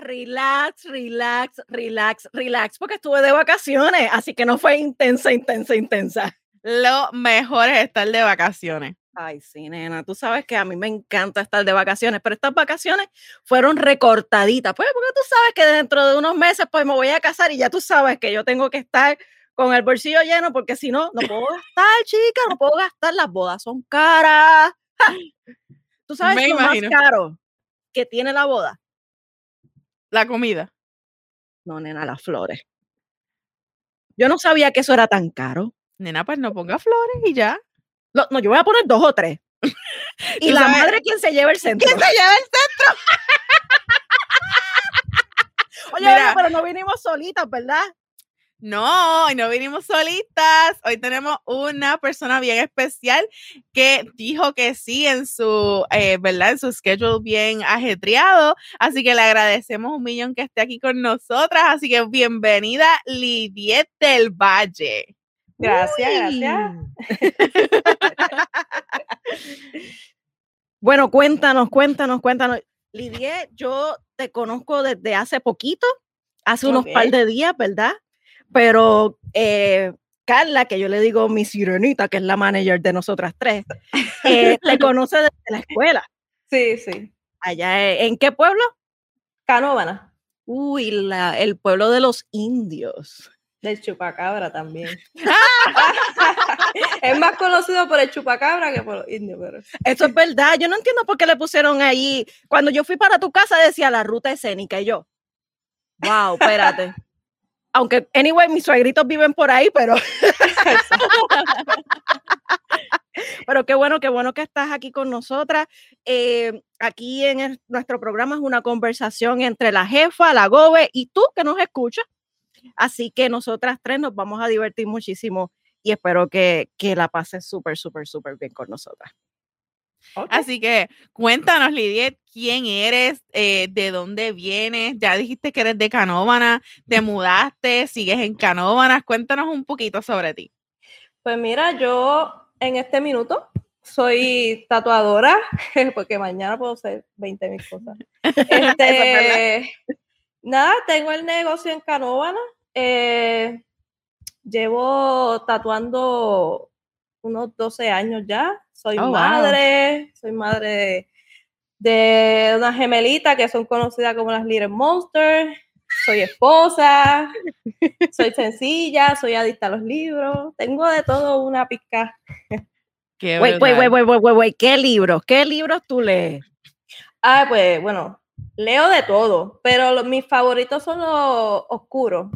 relax, relax, relax, relax, porque estuve de vacaciones, así que no fue intensa, intensa, intensa. Lo mejor es estar de vacaciones. Ay, sí, nena, tú sabes que a mí me encanta estar de vacaciones, pero estas vacaciones fueron recortaditas, pues porque tú sabes que dentro de unos meses pues me voy a casar y ya tú sabes que yo tengo que estar con el bolsillo lleno porque si no, no puedo gastar, chica, no puedo gastar, las bodas son caras. ¿Tú sabes lo más caro que tiene la boda? La comida. No, nena, las flores. Yo no sabía que eso era tan caro. Nena, pues no ponga flores y ya. No, no yo voy a poner dos o tres. y la madre, ¿quién se lleva el centro? ¿Quién se lleva el centro? Oye, pero no vinimos solitas, ¿verdad? No, hoy no vinimos solitas. Hoy tenemos una persona bien especial que dijo que sí en su, eh, ¿verdad? En su schedule bien ajetreado. Así que le agradecemos un millón que esté aquí con nosotras. Así que bienvenida, Lidiet del Valle. Gracias, gracias. bueno, cuéntanos, cuéntanos, cuéntanos. Lidiet, yo te conozco desde hace poquito, hace unos par de días, ¿verdad? Pero eh, Carla, que yo le digo mi sirenita, que es la manager de nosotras tres, eh, te conoce desde la escuela. Sí, sí. Allá, e, ¿en qué pueblo? Canóvana. Uy, la, el pueblo de los indios. Del chupacabra también. es más conocido por el chupacabra que por los indios. Pero... Eso es verdad. Yo no entiendo por qué le pusieron ahí. Cuando yo fui para tu casa decía la ruta escénica y yo. Wow, espérate aunque, anyway, mis suegritos viven por ahí, pero. pero qué bueno, qué bueno que estás aquí con nosotras. Eh, aquí en nuestro programa es una conversación entre la jefa, la gobe y tú que nos escuchas. Así que nosotras tres nos vamos a divertir muchísimo y espero que, que la pases súper, súper, súper bien con nosotras. Así que cuéntanos, Lidia, quién eres, eh, de dónde vienes. Ya dijiste que eres de Canóvana, te mudaste, sigues en Canóvanas. Cuéntanos un poquito sobre ti. Pues mira, yo en este minuto soy tatuadora, porque mañana puedo hacer 20 mil cosas. Este, nada, tengo el negocio en Canóvana. Eh, llevo tatuando unos 12 años ya. Soy oh, madre, soy madre de, una gemelita que son conocidas como las Little Monsters. Soy esposa, soy sencilla, soy adicta a los libros. Tengo de todo una pizca. Qué wait, wait, wait, ¿Qué libros? ¿Qué libros tú lees? Ah, pues bueno, leo de todo, pero mis favoritos son los oscuros.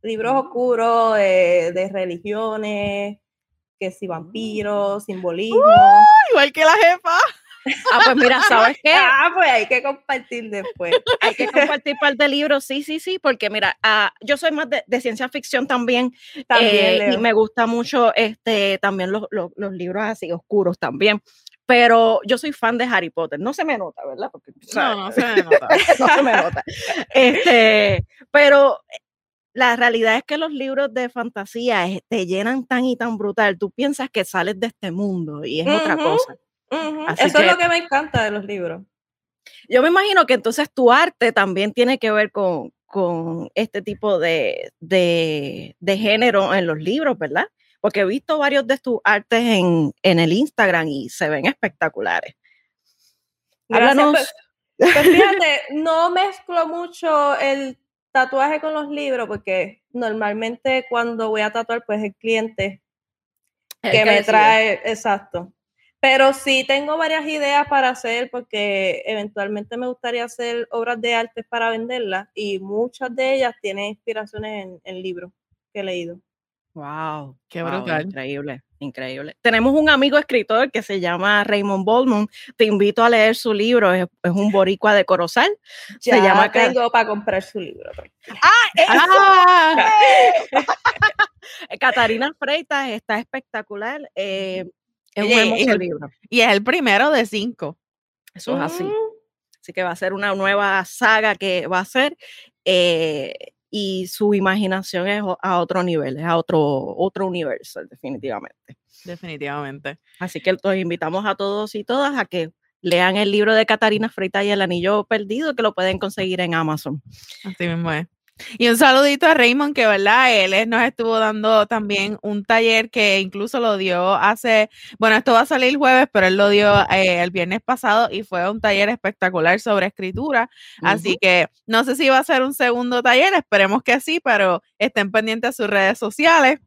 Libros mm. oscuros de religiones, que si vampiros, simbolismo. igual que la jefa. Ah, pues mira, ¿sabes qué? Ah, pues hay que compartir después. Hay que compartir parte de libros, sí, sí, sí, porque mira, ah, yo soy más de, ciencia ficción también, también eh, y me gusta mucho este, también los, los, libros así oscuros también pero yo soy fan de Harry Potter. No se me nota, ¿verdad? Porque, no, no se me nota. no se me nota. Este, pero la realidad es que los libros de fantasía eh, te llenan tan y tan brutal. Tú piensas que sales de este mundo y es otra cosa. Eso es lo que me encanta de los libros. Yo me imagino que entonces tu arte también tiene que ver con, este tipo de, género en los libros, ¿verdad? Porque he visto varios de tus artes en, el Instagram y se ven espectaculares. Háblanos. Pues, pues fíjate, no mezclo mucho el tatuaje con los libros, porque normalmente cuando voy a tatuar, pues el cliente que, me trae, exacto. Pero sí tengo varias ideas para hacer, porque eventualmente me gustaría hacer obras de arte para venderlas, y muchas de ellas tienen inspiraciones en, libros que he leído. Wow, qué brutal. increíble, increíble. Tenemos un amigo escritor que se llama Raymond Baldwin. Te invito a leer su libro, es, un boricua de Corozal. Ya se llama tengo para comprar su libro. Pues. ¡Ah! ¡Ah! Catarina Freitas está espectacular. Eh, es un hermoso libro. Y es el primero de cinco. Eso es así. Mm. Así que va a ser una nueva saga que va a ser. Eh, y su imaginación es a otro nivel, es a otro, otro universo, definitivamente. Definitivamente. Así que los invitamos a todos y todas a que lean el libro de Catarina Freita y el anillo perdido, que lo pueden conseguir en Amazon. Así mismo es. Y un saludito a Raymond, que verdad, él nos estuvo dando también un taller que incluso lo dio hace, bueno, esto va a salir el jueves, pero él lo dio eh, el viernes pasado y fue un taller espectacular sobre escritura. Así que no sé si va a ser un segundo taller, esperemos que sí, pero estén pendientes a sus redes sociales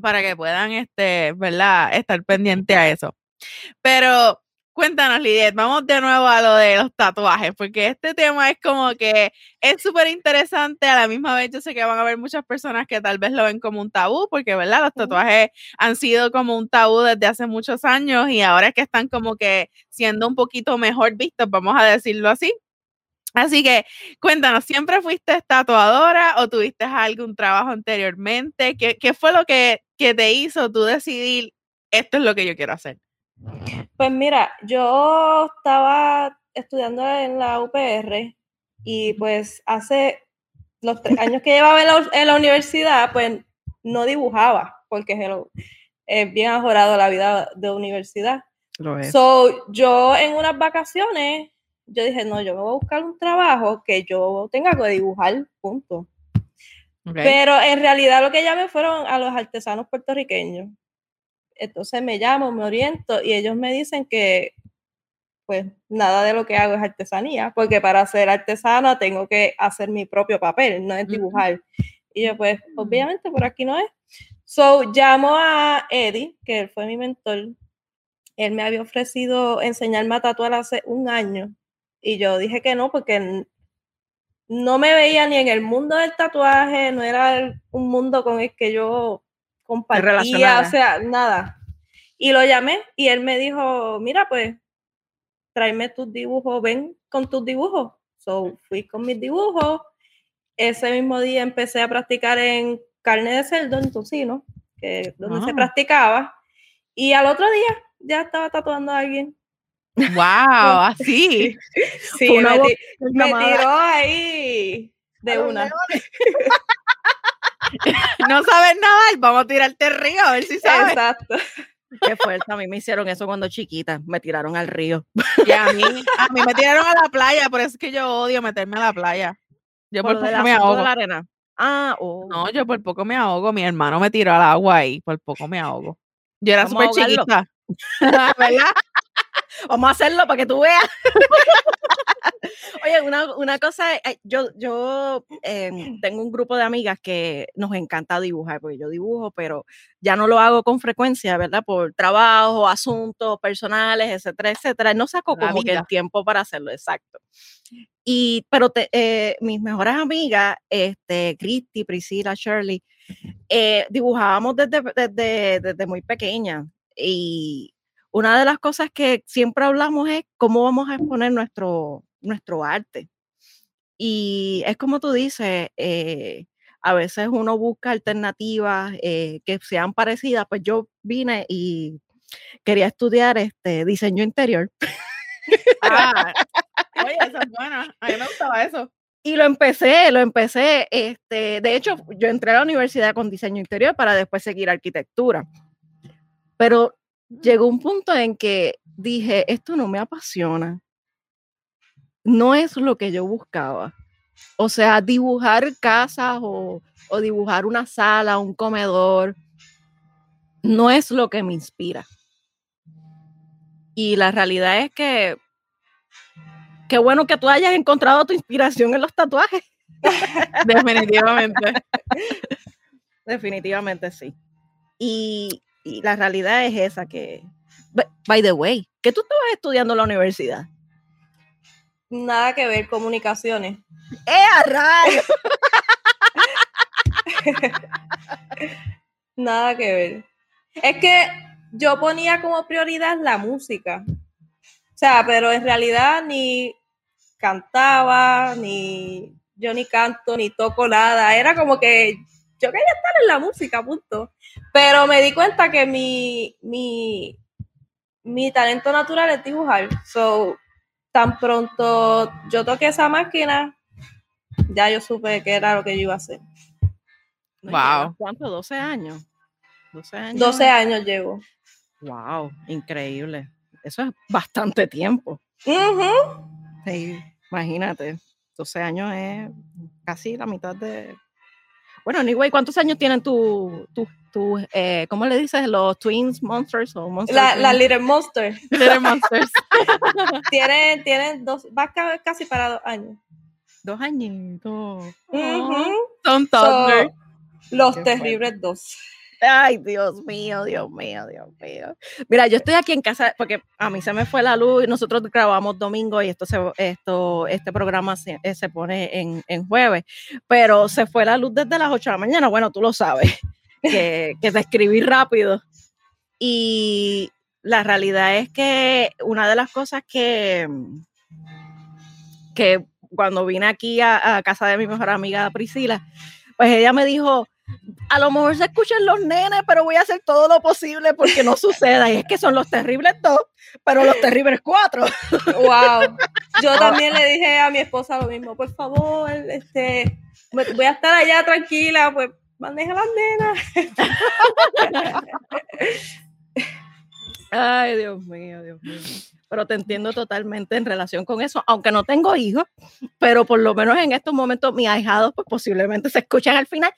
para que puedan, este, ¿verdad?, estar pendientes a eso. Pero Cuéntanos, Lidia, vamos de nuevo a lo de los tatuajes, porque este tema es como que es súper interesante, a la misma vez yo sé que van a haber muchas personas que tal vez lo ven como un tabú, porque, ¿verdad? Los tatuajes han sido como un tabú desde hace muchos años y ahora es que están como que siendo un poquito mejor vistos, vamos a decirlo así. Así que cuéntanos, ¿siempre fuiste tatuadora o tuviste algún trabajo anteriormente? ¿Qué, qué fue lo que, que te hizo tú decidir, esto es lo que yo quiero hacer? Pues mira, yo estaba estudiando en la UPR y pues hace los tres años que llevaba en la, universidad, pues no dibujaba, porque es bien ajorado la vida de universidad. So, yo en unas vacaciones, yo dije, no, yo me voy a buscar un trabajo que yo tenga que dibujar, punto. Pero en realidad lo que llamé fueron a los artesanos puertorriqueños entonces me llamo, me oriento y ellos me dicen que pues nada de lo que hago es artesanía, porque para ser artesana tengo que hacer mi propio papel, no es dibujar. Y yo pues mm. obviamente por aquí no es. So llamo a Eddie, que él fue mi mentor. Él me había ofrecido enseñarme a tatuar hace un año y yo dije que no porque no me veía ni en el mundo del tatuaje, no era un mundo con el que yo compartía, o sea, nada. Y lo llamé y él me dijo, mira, pues, tráeme tus dibujos, ven con tus dibujos. So, fui con mis dibujos. Ese mismo día empecé a practicar en carne de cerdo, en tocino, que donde se ah. practicaba. Y al otro día ya estaba tatuando a alguien. ¡Wow! Así. sí, me, me tiró ahí de una. no sabes nada, vamos a tirarte el río a ver si sabes. Exacto. Qué fuerte, a mí me hicieron eso cuando chiquita, me tiraron al río. Y a mí, a mí me tiraron a la playa, por eso es que yo odio meterme a la playa. Yo por, poco me ahogo. la arena. Ah, oh. No, yo por poco me ahogo, mi hermano me tiró al agua y por poco me ahogo. Yo era súper chiquita. ¿Verdad? Vamos a hacerlo para que tú veas. Oye, una, cosa, eh, yo, yo em, tengo un grupo de amigas que nos encanta dibujar, porque yo dibujo, pero ya no lo hago con frecuencia, ¿verdad? Por trabajo, asuntos personales, etcétera, etcétera. No saco como que el tiempo para hacerlo, exacto. Y, pero eh, mis mejores amigas, este, Christy, Priscilla, Shirley, eh, dibujábamos desde, desde, desde muy pequeña. Y, una de las cosas que siempre hablamos es cómo vamos a exponer nuestro, nuestro arte. Y es como tú dices, eh, a veces uno busca alternativas eh, que sean parecidas, pues yo vine y quería estudiar este diseño interior. Ah, oye, esa es buena. A mí me gustaba eso. Y lo empecé, lo empecé. Este, de hecho, yo entré a la universidad con diseño interior para después seguir arquitectura. Pero llegó un punto en que dije, esto no me apasiona. No es lo que yo buscaba. O sea, dibujar casas o, dibujar una sala, un comedor, no es lo que me inspira. Y la realidad es que qué bueno que tú hayas encontrado tu inspiración en los tatuajes. Definitivamente. Definitivamente sí. Y, y la realidad es esa que, by the way, ¿qué tú estabas estudiando en la universidad? Nada que ver, comunicaciones. ¡Eh, a Nada que ver. Es que yo ponía como prioridad la música. O sea, pero en realidad ni cantaba, ni yo ni canto, ni toco nada. Era como que yo quería estar en la música, punto. Pero me di cuenta que mi, mi, mi talento natural es dibujar. So, tan pronto yo toqué esa máquina, ya yo supe que era lo que yo iba a hacer. Wow. ¿Cuánto? 12 años. 12 años. 12 años llevo. Wow, increíble. eso es bastante tiempo. Sí, imagínate, 12 años es casi la mitad de... Bueno, anyway, ¿cuántos años tienen tu, tu, tu eh, ¿cómo le dices? Los Twins Monsters o Monster La? Little Monster. Little Monsters. Tiene, tiene dos, va ca- casi para dos años. Dos añitos. Ujú. Son So, toddlers. los Qué terribles dos. Ay, Dios mío, Dios mío, Dios mío. Mira, yo estoy aquí en casa porque a mí se me fue la luz y nosotros grabamos domingo y esto se, esto, este programa se, eh, se pone en, en jueves, pero se fue la luz desde las 8 de la mañana. Bueno, tú lo sabes, que, que te escribí rápido. Y la realidad es que una de las cosas que, que cuando vine aquí a, a casa de mi mejor amiga Priscila, pues ella me dijo, a lo mejor se escuchan los nenes, pero voy a hacer todo lo posible porque no suceda. Y es que son los terribles dos, pero los terribles cuatro. Wow. Yo también le dije a mi esposa lo mismo. Por favor, este, voy a estar allá tranquila, pues maneja las nenas. Ay, Dios mío, Dios mío. Pero te entiendo totalmente en relación con eso, aunque no tengo hijos, pero por lo menos en estos momentos mis ahijados pues posiblemente se escuchan al final.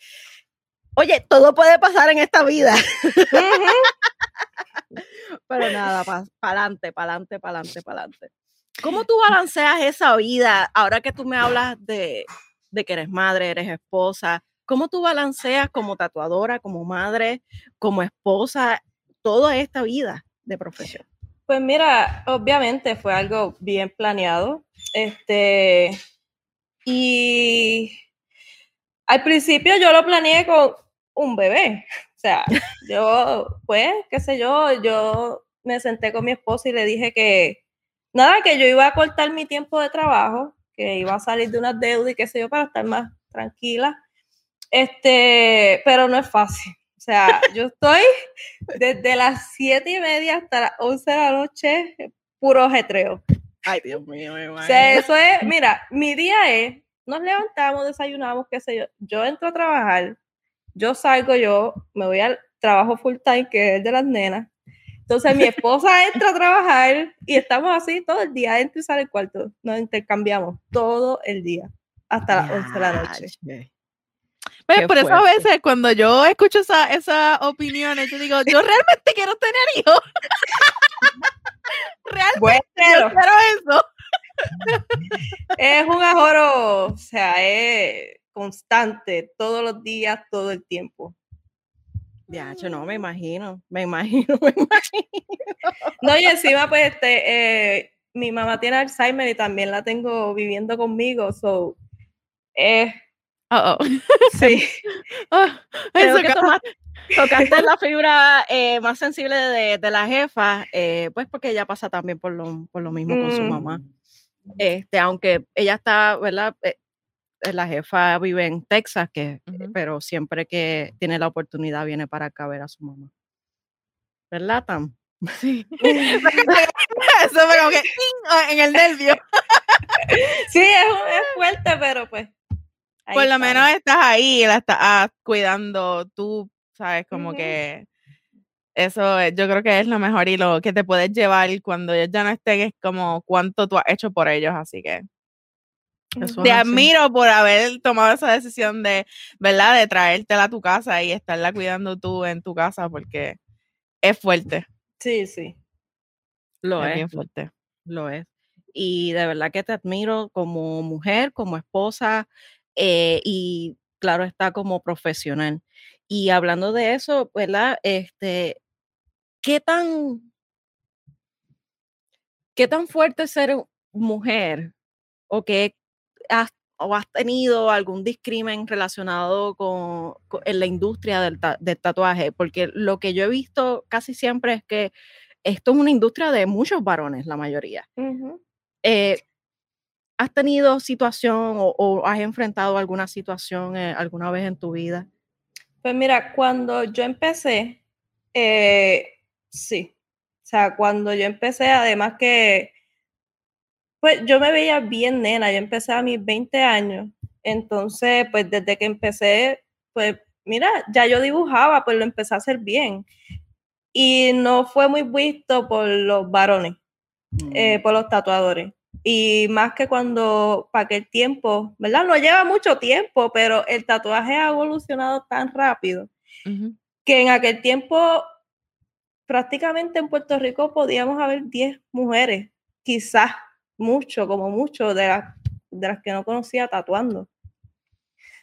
Oye, todo puede pasar en esta vida, pero nada, para adelante, para adelante, para adelante, para adelante. ¿Cómo tú balanceas esa vida ahora que tú me hablas de, de que eres madre, eres esposa? ¿Cómo tú balanceas como tatuadora, como madre, como esposa, toda esta vida de profesión? Pues mira, obviamente fue algo bien planeado. Este, y al principio yo lo planeé con un bebé. O sea, yo, pues, qué sé yo, yo me senté con mi esposa y le dije que, nada, que yo iba a cortar mi tiempo de trabajo, que iba a salir de unas deudas y qué sé yo, para estar más tranquila. Este, pero no es fácil. O sea, yo estoy desde las siete y media hasta las 11 de la noche, puro ajetreo. Ay, Dios mío, me O sea, eso es, mira, mi día es, nos levantamos, desayunamos, qué sé yo, yo entro a trabajar, yo salgo, yo me voy al trabajo full time, que es el de las nenas. Entonces mi esposa entra a trabajar y estamos así todo el día, entra y sale el cuarto, nos intercambiamos todo el día, hasta las 11 de la noche. Qué por eso a veces cuando yo escucho esa- esas opiniones, yo digo, yo realmente quiero tener hijos. realmente Bueno, yo quiero eso. es un ahorro, o sea, es constante, todos los días, todo el tiempo. Yache, no, me imagino, me imagino, me imagino. No, y encima, pues, este, eh, mi mamá tiene Alzheimer y también la tengo viviendo conmigo, so, eh, Oh, oh. sí, Creo eso que toma- tocaste la fibra eh, más sensible de, de la jefa, eh, pues porque ella pasa también por lo, por lo mismo con su Mm. mamá. Este, aunque ella está, ¿verdad? Eh, eh, la jefa vive en Texas, que, Ujú. pero siempre que tiene la oportunidad viene para acá a ver a su mamá. ¿Verdad, Tam? Sí. Eso como que en el nervio. sí, es, es fuerte, pero pues. Por lo menos estás ahí, la estás ah, cuidando tú, ¿sabes? Como que eso es- yo creo que es lo mejor y lo que te puedes llevar cuando ellos ya no estén es como cuánto tú has hecho por ellos, así que te admiro por haber tomado esa decisión de, ¿verdad? De traértela a tu casa y estarla cuidando tú en tu casa porque es fuerte, Sí, sí. Lo es es, bien fuerte. lo es. Y de verdad que te admiro como mujer, como esposa eh, y claro está como profesional. Y hablando de eso, ¿verdad? Este, ¿qué tan, qué tan fuerte es ser mujer o que has, o has tenido algún discrimen relacionado con, con- en la industria del, ta- del tatuaje? Porque lo que yo he visto casi siempre es que esto es una industria de muchos varones, la mayoría. Eh, ¿Has tenido situación o, o has enfrentado alguna situación eh, alguna vez en tu vida? Pues mira, cuando yo empecé, eh, sí. O sea, cuando yo empecé, además que, pues yo me veía bien nena, yo empecé a mis 20 años. Entonces, pues desde que empecé, pues mira, ya yo dibujaba, pues lo empecé a hacer bien. y no fue muy visto por los varones, eh, Mm. por los tatuadores. Y más que cuando, para aquel tiempo, ¿verdad? No lleva mucho tiempo, pero el tatuaje ha evolucionado tan rápido que en aquel tiempo prácticamente en Puerto Rico podíamos haber 10 mujeres, quizás mucho, como mucho, de las, que no conocía tatuando.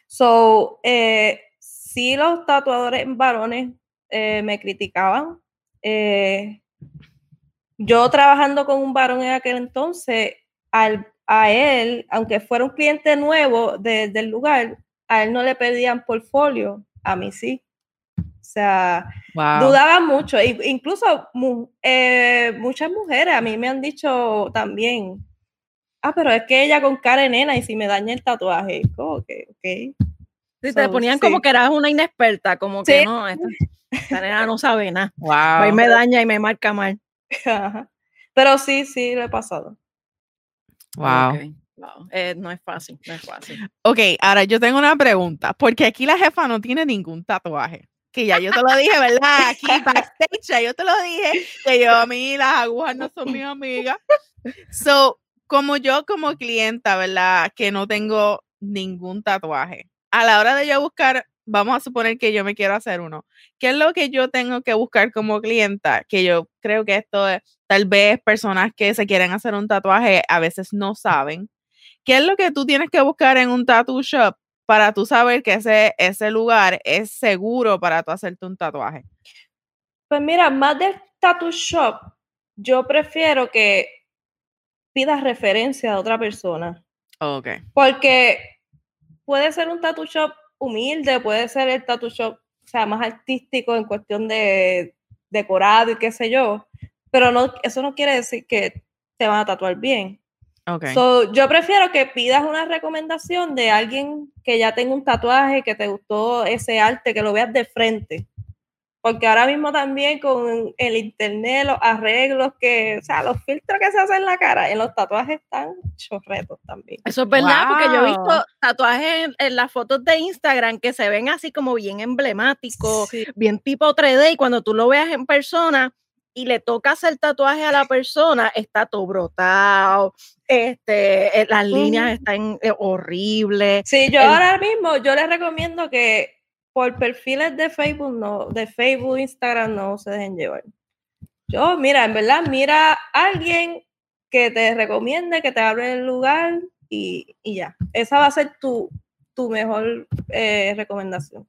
So, eh, sí los tatuadores varones eh, me criticaban. eh, yo trabajando con un varón en aquel entonces, a él, aunque fuera un cliente nuevo de- del lugar, a él no le pedían portfolio, a mí sí. O sea, Wow. dudaban mucho. i- Incluso mu- eh, muchas mujeres a mí me han dicho también, ah, pero es que ella con cara de nena y si me daña el tatuaje, como que, ok. Sí, te So, ponían sí. como que eras una inexperta, como que Sí. no, esta, esta nena no sabe nada. Wow. Y me daña y me marca mal. Ajá. Pero sí, sí, lo he pasado. Wow. Eh, no es fácil, no es fácil. Ok, ahora yo tengo una pregunta, porque aquí la jefa no tiene ningún tatuaje. Que ya yo te lo dije, ¿verdad? Aquí backstage, ya yo te lo dije, que yo a mí las agujas no son mis amigas. So, como yo como clienta, ¿verdad? Que no tengo ningún tatuaje. A la hora de yo buscar, vamos a suponer que yo me quiero hacer uno. ¿Qué es lo que yo tengo que buscar como clienta? Que yo creo que esto es, tal vez personas que se quieren hacer un tatuaje a veces no saben. ¿Qué es lo que tú tienes que buscar en un tattoo shop para tú saber que ese, ese lugar es seguro para tú hacerte un tatuaje? Pues mira, más del tattoo shop, yo prefiero que pidas referencia a otra persona. Ok. Porque puede ser un tattoo shop humilde, puede ser el tattoo shop, o sea, más artístico en cuestión de decorado y qué sé yo, pero no, eso no quiere decir que te van a tatuar bien. Ok. So, yo prefiero que pidas una recomendación de alguien que ya tenga un tatuaje, que te gustó ese arte, que lo veas de frente. Porque ahora mismo también con el internet, los arreglos que, o sea, los filtros que se hacen en la cara, en los tatuajes están chorretos también. Eso es verdad, porque yo he visto Wow. tatuajes en, en las fotos de Instagram que se ven así como bien emblemáticos, Sí. bien tipo 3D, y cuando tú lo veas en persona y le tocas el tatuaje a la persona, está todo brotado, este, eh, las líneas están eh, horribles. Sí, yo El- ahora mismo, yo les recomiendo que por perfiles de Facebook, no, de Facebook, Instagram, no se dejen llevar. Yo, mira, en verdad, mira a alguien que te recomiende, que te hable el lugar y, y ya. Esa va a ser tu, tu mejor eh, recomendación.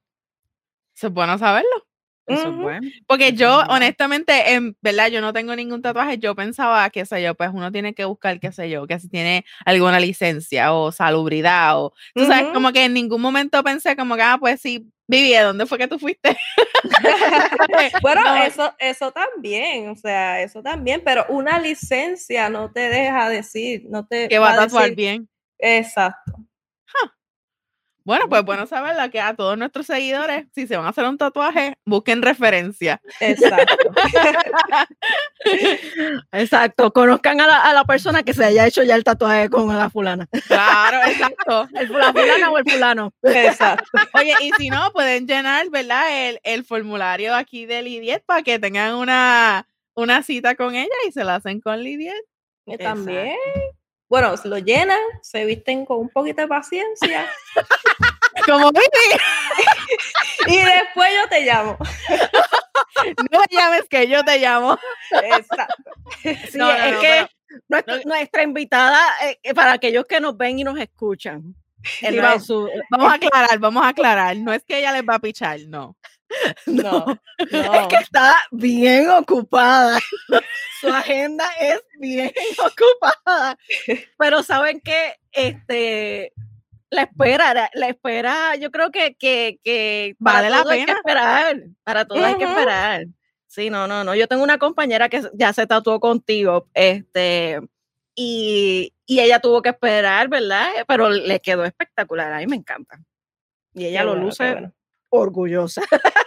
Eso es bueno saberlo. Eso es Ujú. bueno. Porque yo, honestamente, en verdad, yo no tengo ningún tatuaje. Yo pensaba, qué sé yo, pues uno tiene que buscar, qué sé yo, que si tiene alguna licencia o salubridad o, tú sabes, como que en ningún momento pensé como que, ah, pues sí, Vivi, ¿de dónde fue que tú fuiste? Bueno, No. eso, eso también, o sea, eso también, pero una licencia no te deja decir, no te Que va a tatuar decir- bien. Exacto. Bueno, pues bueno saberla que a todos nuestros seguidores, si se van a hacer un tatuaje, busquen referencia. Exacto. Exacto, conozcan a la, a la persona que se haya hecho ya el tatuaje con la fulana. Claro, exacto. El, la fulana o el fulano. Exacto. Oye, y si no, pueden llenar, ¿verdad? El, el formulario aquí de Lidiet para que tengan una, una cita con ella y se la hacen con Lidiet. Y También. Bueno, se lo llenan, se visten con un poquito de paciencia Como y después yo te llamo. no me llames que yo te llamo. Exacto. Sí, No, no, es no, que nuestra, invitada, eh, eh, para aquellos que nos ven y nos escuchan, Sí, vamos, su- vamos a aclarar, vamos a aclarar. No es que ella les va a pichar, no. No, es que está bien ocupada. Su agenda es bien ocupada. Pero saben que este la espera, la, espera, yo creo que, que, que Vale la todo hay que pena. esperar. Para todo hay que esperar. Sí, no, no, no. Yo tengo una compañera que ya se tatuó contigo, este, y, y ella tuvo que esperar, ¿verdad? Pero le quedó espectacular. A mí me encanta. Y ella Qué lo bueno, luce bueno. orgullosa.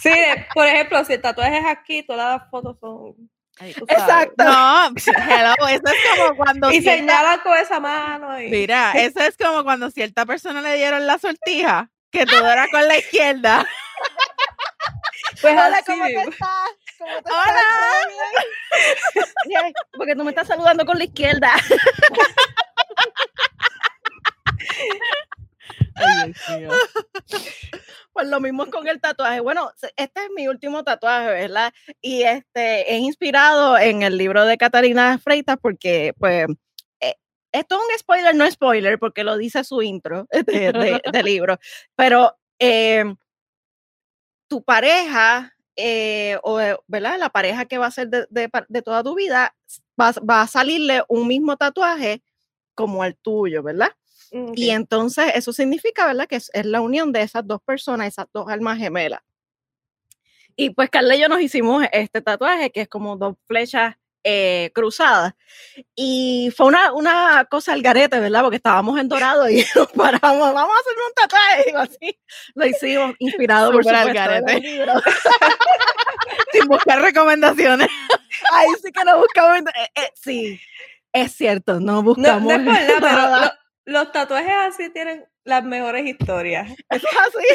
Sí, de- por ejemplo, si el tatuaje es aquí, todas las fotos son. Exacto. No, hello, eso es como cuando Y cierta- señalan con esa mano. Y... Mira, eso es como cuando cierta persona le dieron la sortija, que todo era con la izquierda. Pues Hola, así ¿cómo te estás? ¿Cómo te Hola. estás? Bien. Porque tú me estás saludando con la izquierda. Ay, Dios mío. Pues lo mismo con el tatuaje. Bueno, este es mi último tatuaje, ¿verdad? Y este es inspirado en el libro de Catarina Freitas porque, pues, eh, esto es un spoiler, no spoiler, porque lo dice su intro de, libro. Pero eh, tu pareja, eh, o, eh, ¿verdad? La pareja que va a ser de, de toda tu vida, va, va a salirle un mismo tatuaje como el tuyo, ¿verdad? Mm, Y ok. entonces eso significa, ¿verdad? Que es, es la unión de esas dos personas, esas dos almas gemelas. Y pues Carla y yo nos hicimos este tatuaje que es como dos flechas eh, cruzadas. Y fue una, una cosa al garete, ¿verdad? Porque estábamos en Dorado y nos paramos, vamos a hacer un tatuaje. Y así lo hicimos, inspirado por el garete. Sin buscar recomendaciones. Ahí sí que no buscamos. eh, eh, sí, es cierto, no No, buscamos no es por nada, pero los tatuajes así tienen las mejores historias. Eso es así.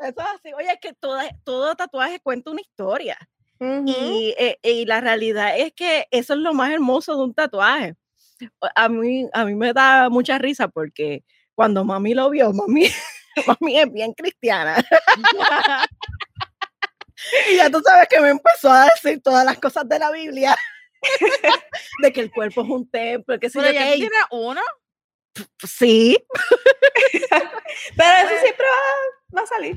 Eso es así. Oye, es que toda- todo tatuaje cuenta una historia. Y, eh, y la realidad es que eso es lo más hermoso de un tatuaje. A mí, a mí me da mucha risa porque cuando mami lo vio, mami, mami es bien cristiana. Y ya tú sabes que me empezó a decir todas las cosas de la Biblia. De que el cuerpo es un templo, que sí, que tienes uno. sí, Pero eso siempre va, va a salir.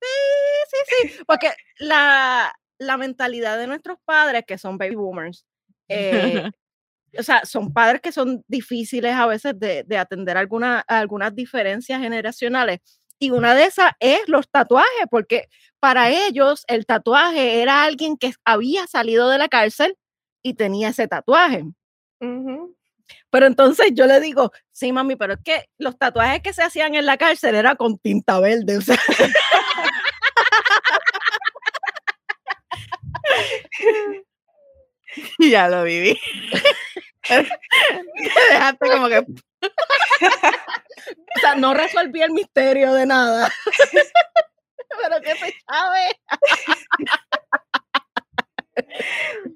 sí, sí, porque la, la mentalidad de nuestros padres, que son baby boomers, eh, o sea, son padres que son difíciles a veces de, de atender alguna, algunas diferencias generacionales. Y una de esas es los tatuajes, porque para ellos el tatuaje era alguien que había salido de la cárcel y tenía ese tatuaje. Pero entonces yo le digo, sí, mami, pero es que los tatuajes que se hacían en la cárcel era con tinta verde. O sea, ya lo viví. Te dejaste como que. o sea, no resolví el misterio de nada. pero que se sabe.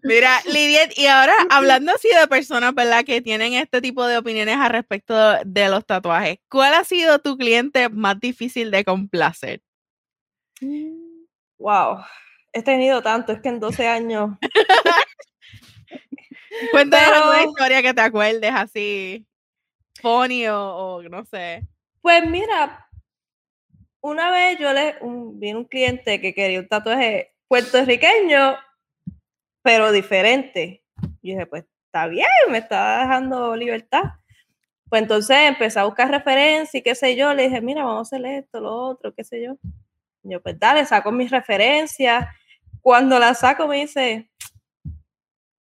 Mira, Lidia, y ahora hablando así de personas, ¿verdad? Que tienen este tipo de opiniones al respecto de los tatuajes. ¿Cuál ha sido tu cliente más difícil de complacer? Wow. He tenido tanto, es que en 12 años. Cuéntanos Pero- alguna historia que te acuerdes así, funny o, o no sé. Pues mira, una vez yo le un, vi un cliente que quería un tatuaje puertorriqueño, pero diferente. Y dije, pues está bien, me está dejando libertad. Pues entonces empecé a buscar referencias y qué sé yo. Le dije, mira, vamos a hacer esto, lo otro, qué sé yo. Y yo, pues dale, saco mis referencias. Cuando la saco me dice,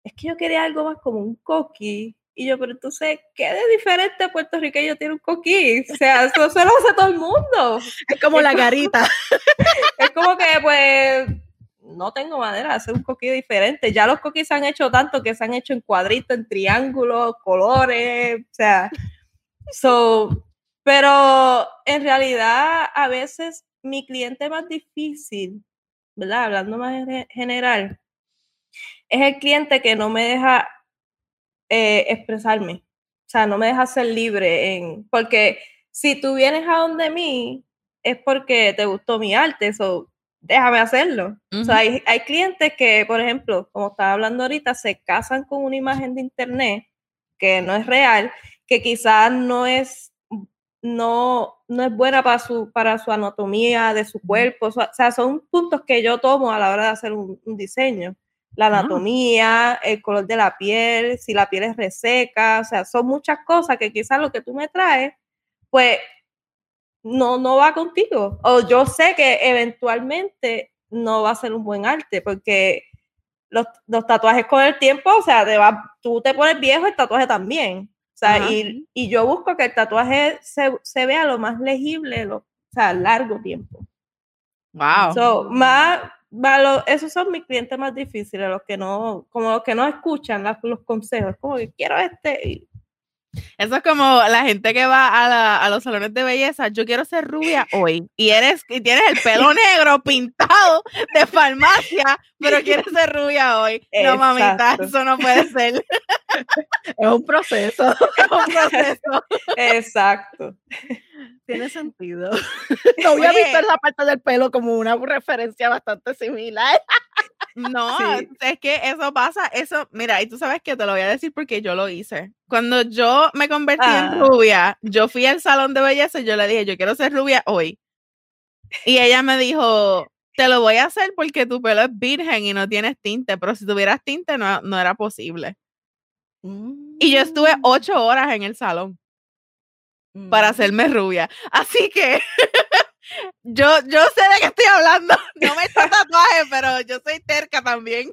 es que yo quería algo más como un coqui. Y yo, pero entonces, ¿qué de diferente puertorriqueño tiene un coquí? O sea, eso se lo hace todo el mundo. Es como la garita. Es como que, pues, no tengo manera de hacer un coquí diferente. Ya los coquis se han hecho tanto que se han hecho en cuadritos, en triángulos, colores, o sea. So, pero en realidad, a veces mi cliente más difícil, ¿verdad? Hablando más en ge- general, es el cliente que no me deja eh, expresarme. O sea, no me deja ser libre en. Porque si tú vienes a donde mí, es porque te gustó mi arte, eso déjame hacerlo. O sea, hay, hay clientes que, por ejemplo, como estaba hablando ahorita, se casan con una imagen de internet que no es real, que quizás no es no, no es buena para su, para su anatomía de su cuerpo. O sea, son puntos que yo tomo a la hora de hacer un, un diseño. La Ah. anatomía, el color de la piel, si la piel es reseca, o sea, son muchas cosas que quizás lo que tú me traes, pues no, no va contigo. O yo sé que eventualmente no va a ser un buen arte, porque los, los tatuajes con el tiempo, o sea, te va, tú te pones viejo, el tatuaje también. O sea, y, y yo busco que el tatuaje se, se vea lo más legible, lo, o sea, largo tiempo. Wow. So, más, más lo- esos son mis clientes más difíciles, los que no, como los que no escuchan las- los consejos, como que quiero este, y Eso es como la gente que va a, la- a los salones de belleza. Yo quiero ser rubia hoy. Y eres y tienes el pelo negro pintado de farmacia, pero quieres ser rubia hoy. No, mamita, Exacto. eso no puede ser. Es un proceso. Es un proceso. Exacto. Tiene sentido. No había Oye. visto esa parte del pelo como una referencia bastante similar. No, Sí. es que eso pasa, eso, mira, y tú sabes que te lo voy a decir porque yo lo hice. Cuando yo me convertí Ah. en rubia, yo fui al salón de belleza y yo le dije, yo quiero ser rubia hoy. Y ella me dijo, te lo voy a hacer porque tu pelo es virgen y no tienes tinte, pero si tuvieras tinte no, no era posible. Y yo estuve Mm, ocho horas en el salón para mm. hacerme rubia. Así que yo, yo sé de qué estoy hablando. No me está tatuaje, pero yo soy terca también.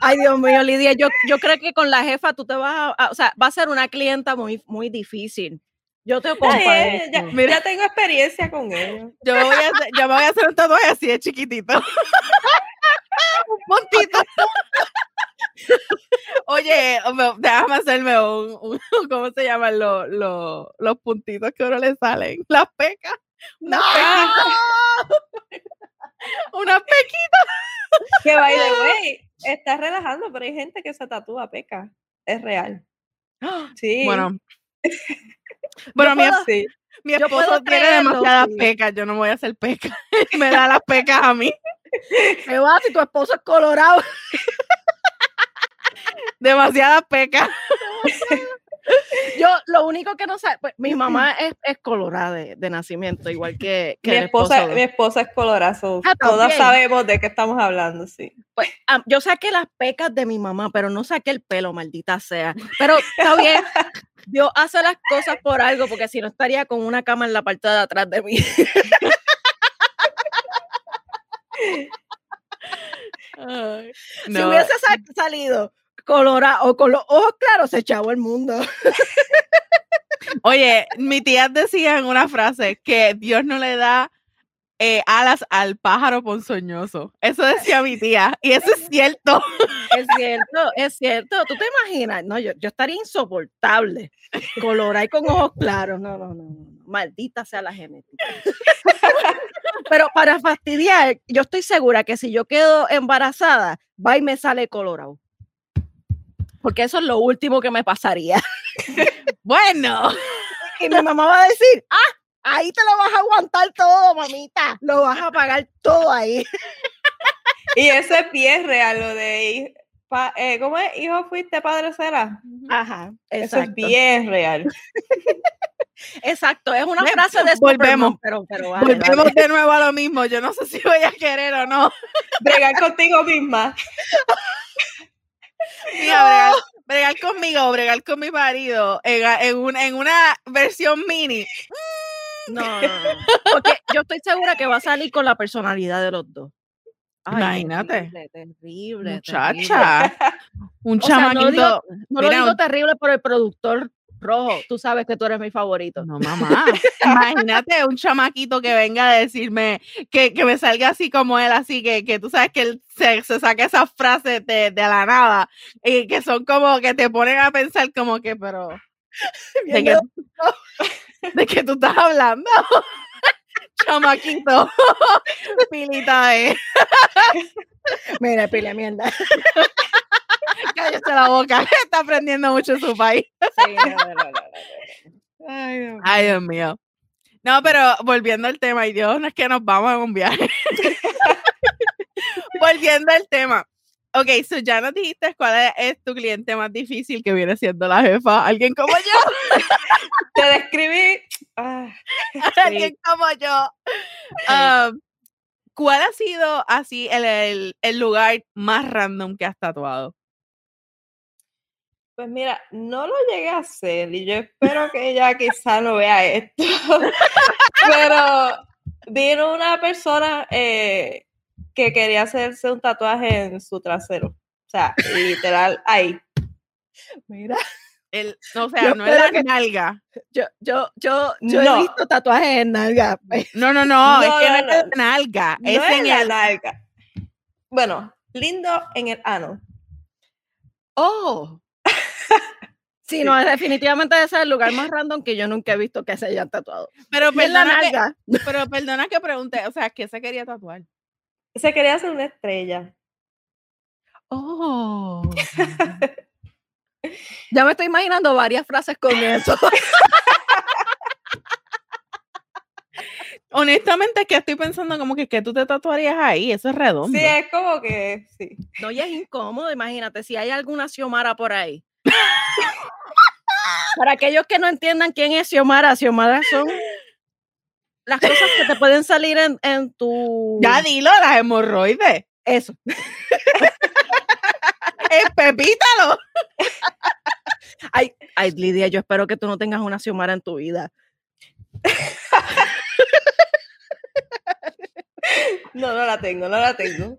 Ay, Dios mío, Lidia, yo, yo creo que con la jefa tú te vas a, a- o sea, va a ser una clienta muy, muy difícil. Yo te compadezco. ya, Mira. ya tengo experiencia con ellos. Yo voy a hacer, yo me voy a hacer un tatuaje así de chiquitito. un puntito. Oye, me- déjame hacerme un, un- ¿cómo se llaman los, los, los puntitos que a uno le salen? Las pecas. ¡No! Unas pequitas. Que by the way, estás relajando, pero hay gente que se tatúa peca. Es real. Sí. Bueno. Bueno, mi, puedo- sí. mi esposo tiene demasiadas sí. pecas. Yo no voy a hacer pecas. me da las pecas a mí. ¿Qué va si tu esposo es colorado? Demasiadas pecas. Yo, lo único que no sé, pues, mi mamá es, es colorada de, de nacimiento, igual que, que Mi esposa, de- mi esposa es colorazo. Ah, Todas sabemos de qué estamos hablando, sí. Pues, yo saqué las pecas de mi mamá, pero no saqué el pelo, maldita sea. Pero está bien. Dios hace las cosas por algo, porque si no estaría con una cama en la parte de atrás de mí. Ay, Si no. hubiese sa- salido colorado o con los ojos claros, se echaba el mundo. Oye, mi tía decía en una frase que Dios no le da eh, alas al pájaro ponzoñoso. Eso decía mi tía. Y eso es cierto. Es cierto, es cierto. ¿Tú te imaginas? No, yo, yo estaría insoportable. Colorada y con ojos claros. No, no, no, no. no. Maldita sea la genética. Pero para fastidiar, yo estoy segura que si yo quedo embarazada, va y me sale colorado. Porque eso es lo último que me pasaría. Bueno, Y mi mamá va a decir, ah, ahí te lo vas a aguantar todo, mamita. Lo vas a pagar todo ahí. Y eso es bien real, lo de, pa- eh, ¿cómo es? Hijo fuiste, padre será. Ajá, Eso es exacto. bien real. Exacto, es una frase de volvemos. Superman, pero, pero vale, volvemos vale. de nuevo a lo mismo. Yo no sé si voy a querer o no. Bregar contigo misma. Mira, bregar, bregar conmigo bregar con mi marido en, a- en, un- en una versión mini. No, no, no. Porque yo estoy segura que va a salir con la personalidad de los dos. Ay, Imagínate. Terrible, terrible. Muchacha. Un no chamaquito. digo- No lo digo terrible por el productor rojo. Tú sabes que tú eres mi favorito. No, mamá. Imagínate un chamaquito que venga a decirme, que, que me salga así como él, así que, que tú sabes que él se, se saca esas frases de, de la nada y que son como que te ponen a pensar como que, pero, ¿de qué, de qué tú estás hablando? Chamaquito, pilita de, Mira, pile mierda. cállate la boca, está aprendiendo mucho su país. Sí, no, no, no. Ay, Dios mío. Ay, Dios mío. No, pero volviendo al tema, y Dios, no es que nos vamos a un viaje. volviendo al tema. Ok, so ya nos dijiste cuál es, tu cliente más difícil que viene siendo la jefa. Alguien como yo. Te describí. ah, Alguien como yo. Um, ¿Cuál ha sido así el, el- el lugar más random que has tatuado? Pues mira, no lo llegué a hacer y yo espero que ella quizá no vea esto. Pero vino una persona eh, que quería hacerse un tatuaje en su trasero. O sea, literal, ahí. Mira, El, o sea, Yo no es la que- nalga. yo, yo, yo, yo No. he visto tatuajes en nalga. No, no, no, es No, que no, no, es no. la nalga. No es es en la el, nalga. Bueno, lindo en el ano. Oh. Sí, no, definitivamente ese es el lugar más random que yo nunca he visto que se hayan tatuado. Pero la perdona, que, pero perdona que pregunte, o sea, ¿qué se quería tatuar? Se quería hacer una estrella. Oh. ya me estoy imaginando varias frases con eso. Honestamente, es que estoy pensando como que, que tú te tatuarías ahí, eso es redondo. Sí, es como que, sí. No, y es incómodo, imagínate, si hay alguna Xiomara por ahí. Para aquellos que no entiendan quién es Xiomara, Xiomara son las cosas que te pueden salir en, en tu... Ya dilo, las hemorroides. Eso. Espepítalo. Ay, ay, Lidia, yo espero que tú no tengas una Xiomara en tu vida. No, no la tengo, no la tengo.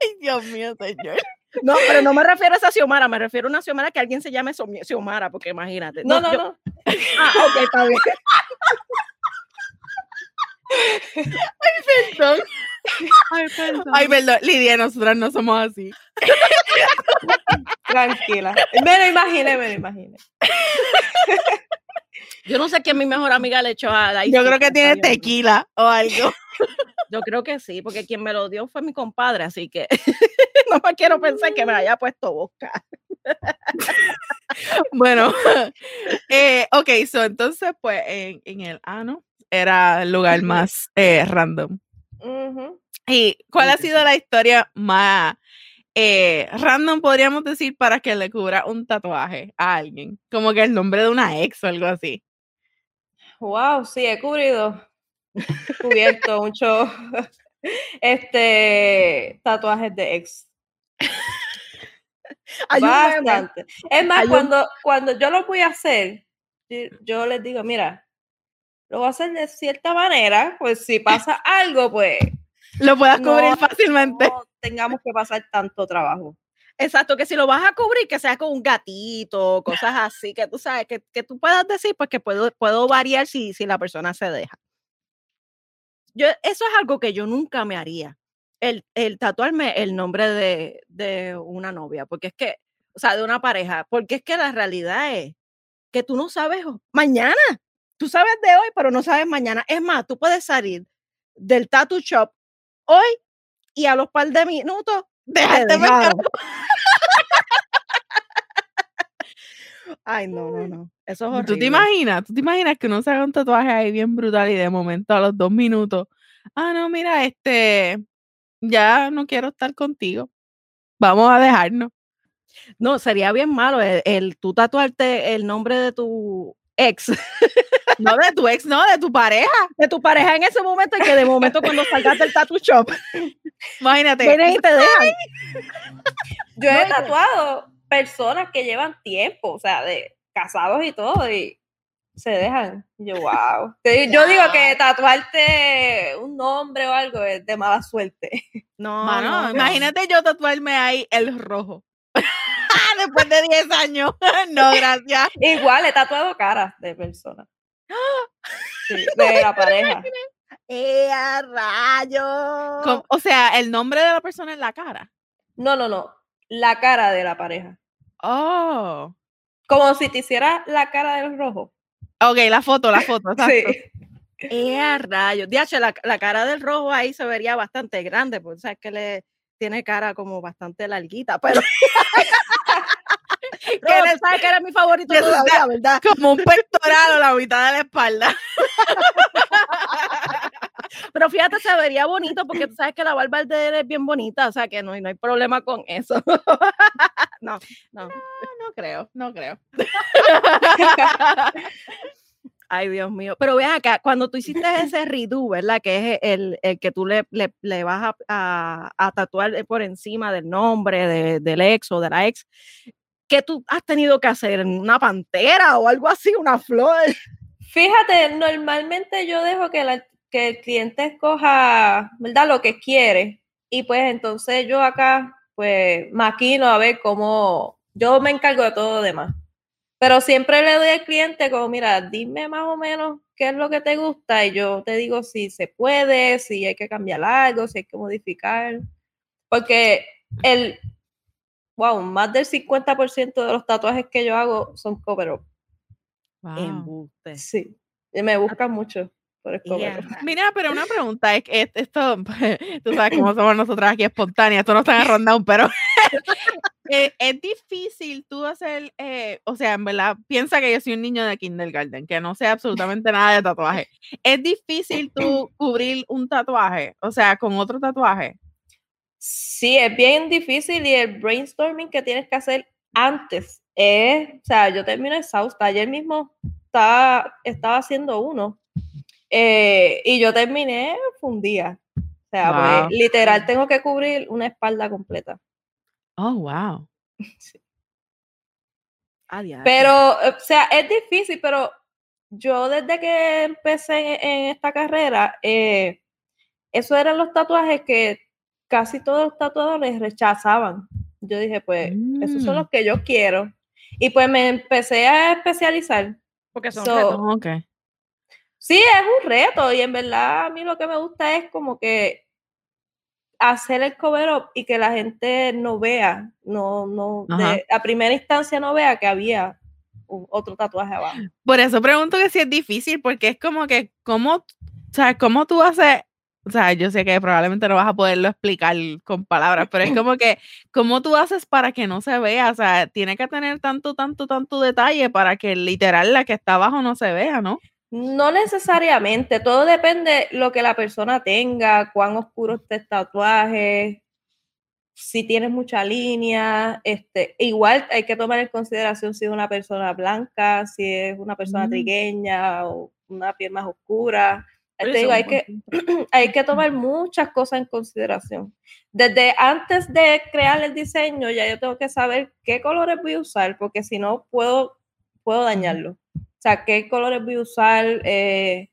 Ay, Dios mío, señor. No, pero no me refiero a esa Xiomara, me refiero a una Xiomara que alguien se llame Xiomara, porque imagínate. No, no, yo- no. Ah, ok, está bien. Perdón. Ay, perdón. Ay, perdón. Lidia, nosotras no somos así. Tranquila. Me lo imaginé, me lo imaginé. Yo no sé qué mi mejor amiga le echó a la Yo creo que tiene tequila. o algo. Yo creo que sí, porque quien me lo dio fue mi compadre, así que no me quiero pensar que me haya puesto boca. Bueno, eh, ok, so entonces, pues en, en el ano era el lugar más eh, random. ¿Y cuál ha sido la historia más eh, random, podríamos decir, para que le cubra un tatuaje a alguien? Como que el nombre de una ex o algo así. Wow, sí, he cubrido, cubierto mucho, este, tatuajes de ex. Bastante. Es más, cuando, cuando yo lo voy a hacer, yo, yo les digo, mira, lo voy a hacer de cierta manera, pues si pasa algo, pues Lo puedas cubrir No, fácilmente. no tengamos que pasar tanto trabajo. Exacto, que si lo vas a cubrir, que sea con un gatito, cosas así, que tú sabes, que, que tú puedas decir, pues que puedo, puedo variar si, si la persona se deja. Yo, eso es algo que yo nunca me haría, el, el tatuarme el nombre de, de una novia, porque es que, o sea, de una pareja, porque es que la realidad es que tú no sabes mañana, tú sabes de hoy, pero no sabes mañana. Es más, tú puedes salir del tattoo shop hoy y a los par de minutos te Dejaste marcar. dejaron. Ay, no, no, no. Eso es horrible. ¿Tú te imaginas? ¿Tú te imaginas que uno se haga un tatuaje ahí bien brutal y de momento a los dos minutos, ah, no, mira, este, ya no quiero estar contigo. Vamos a dejarnos. No, sería bien malo el, el tú tatuarte el nombre de tu ex, No de tu ex, no, de tu pareja. de tu pareja en ese momento y que de momento cuando salgas del tattoo shop, Imagínate. vienen y te dejan. Yo he tatuado personas que llevan tiempo, o sea, de casados y todo, y se dejan. Yo, wow. Yo digo que tatuarte un nombre o algo es de mala suerte. No, Mano, no, no. imagínate yo tatuarme ahí el rojo. Después de 10 años. no, gracias. Igual he tatuado caras de personas. Sí, de la pareja. ¡Eh, a rayo! Com- O sea, el nombre de la persona en la cara. No, no, no. La cara de la pareja. Oh. Como si te hiciera la cara del rojo. Ok, la foto, la foto. exacto. Sí. ¡Eh, a rayo! Diache, la, la cara del rojo ahí se vería bastante grande, porque sabes que le tiene cara como bastante larguita, pero... que él sabe que era mi favorito todavía, ¿verdad? Como un pectoral o la mitad de la espalda. Pero fíjate, se vería bonito porque tú sabes que la barba de él es bien bonita, o sea que no, no hay problema con eso. no, no. No creo, no creo. Ay, Dios mío. Pero vean acá, cuando tú hiciste ese redo, ¿verdad? Que es el, el que tú le, le, le vas a, a- a tatuar por encima del nombre de- del ex o de la ex, ¿qué tú has tenido que hacer? ¿Una pantera o algo así? ¿Una flor? Fíjate, normalmente yo dejo que, que el cliente escoja, ¿verdad? Lo que quiere. Y pues entonces yo acá, pues maquino a ver cómo, yo me encargo de todo lo demás. Pero siempre le doy al cliente como, mira, dime más o menos qué es lo que te gusta y yo te digo si se puede, si hay que cambiar algo, si hay que modificar. Porque el, wow, más del 50% de los tatuajes que yo hago son cover up. Wow. Sí, y me buscan mucho por el cover up. Yeah. Mira, pero una pregunta, es que es- esto, tú sabes cómo somos nosotras aquí espontáneas, esto no está en rundown, pero eh, es difícil tú hacer, eh, o sea, en verdad, piensa que yo soy un niño de kindergarten, que no sé absolutamente nada de tatuaje. Es difícil tú cubrir un tatuaje, o sea, con otro tatuaje. Sí, es bien difícil y el brainstorming que tienes que hacer antes es, o sea, yo termino exhausta. Ayer mismo estaba, estaba haciendo uno eh, y yo terminé fundida. O sea, pues, literal tengo que cubrir una espalda completa. Oh, wow. Ah. Pero, o sea, es difícil, pero yo desde que empecé en, en esta carrera, eh, esos eran los tatuajes que casi todos los tatuadores rechazaban. Yo dije, pues, esos son Mm. los que yo quiero. Y pues me empecé a especializar. Porque son so- retos. Ok. Sí, es un reto y en verdad a mí lo que me gusta es como que hacer el cover up y que la gente no vea, no, no, de, a primera instancia no vea que había un- otro tatuaje abajo. Por eso pregunto que si es difícil, porque es como que, ¿cómo, o sea, cómo tú haces? O sea, yo sé que probablemente no vas a poderlo explicar con palabras, pero es como que, ¿cómo tú haces para que no se vea? O sea, tiene que tener tanto, tanto, tanto detalle para que literal la que está abajo no se vea, ¿no? No necesariamente, todo depende lo que la persona tenga, cuán oscuro esté el tatuaje, si tienes mucha línea, este, igual hay que tomar en consideración si es una persona blanca, si es una persona Mm. trigueña o una piel más oscura. Te digo, hay que, hay tomar muchas cosas en consideración. Desde antes de crear el diseño, ya yo tengo que saber qué colores voy a usar, porque si no puedo, puedo dañarlo. O sea, qué colores voy a usar, eh,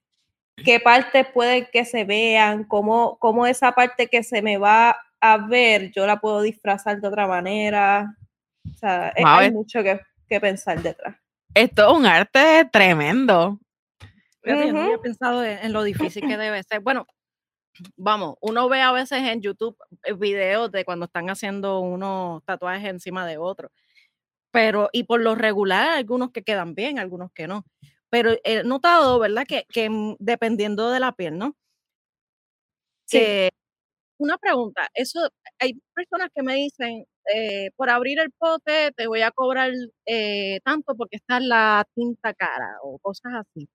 qué partes pueden que se vean, cómo, cómo esa parte que se me va a ver, yo la puedo disfrazar de otra manera. O sea, Wow, hay es- mucho que, que pensar detrás. Esto es un arte tremendo. Fíjate, yo no había pensado en, en lo difícil que debe ser. Bueno, vamos, uno ve a veces en YouTube eh, videos de cuando están haciendo unos tatuajes encima de otros. Pero, y por lo regular, algunos que quedan bien, algunos que no. Pero he notado, ¿verdad? Que, que dependiendo de la piel, ¿no? Sí. Que una pregunta, eso, hay personas que me dicen, eh, por abrir el pote te voy a cobrar eh, tanto porque está la tinta cara o cosas así.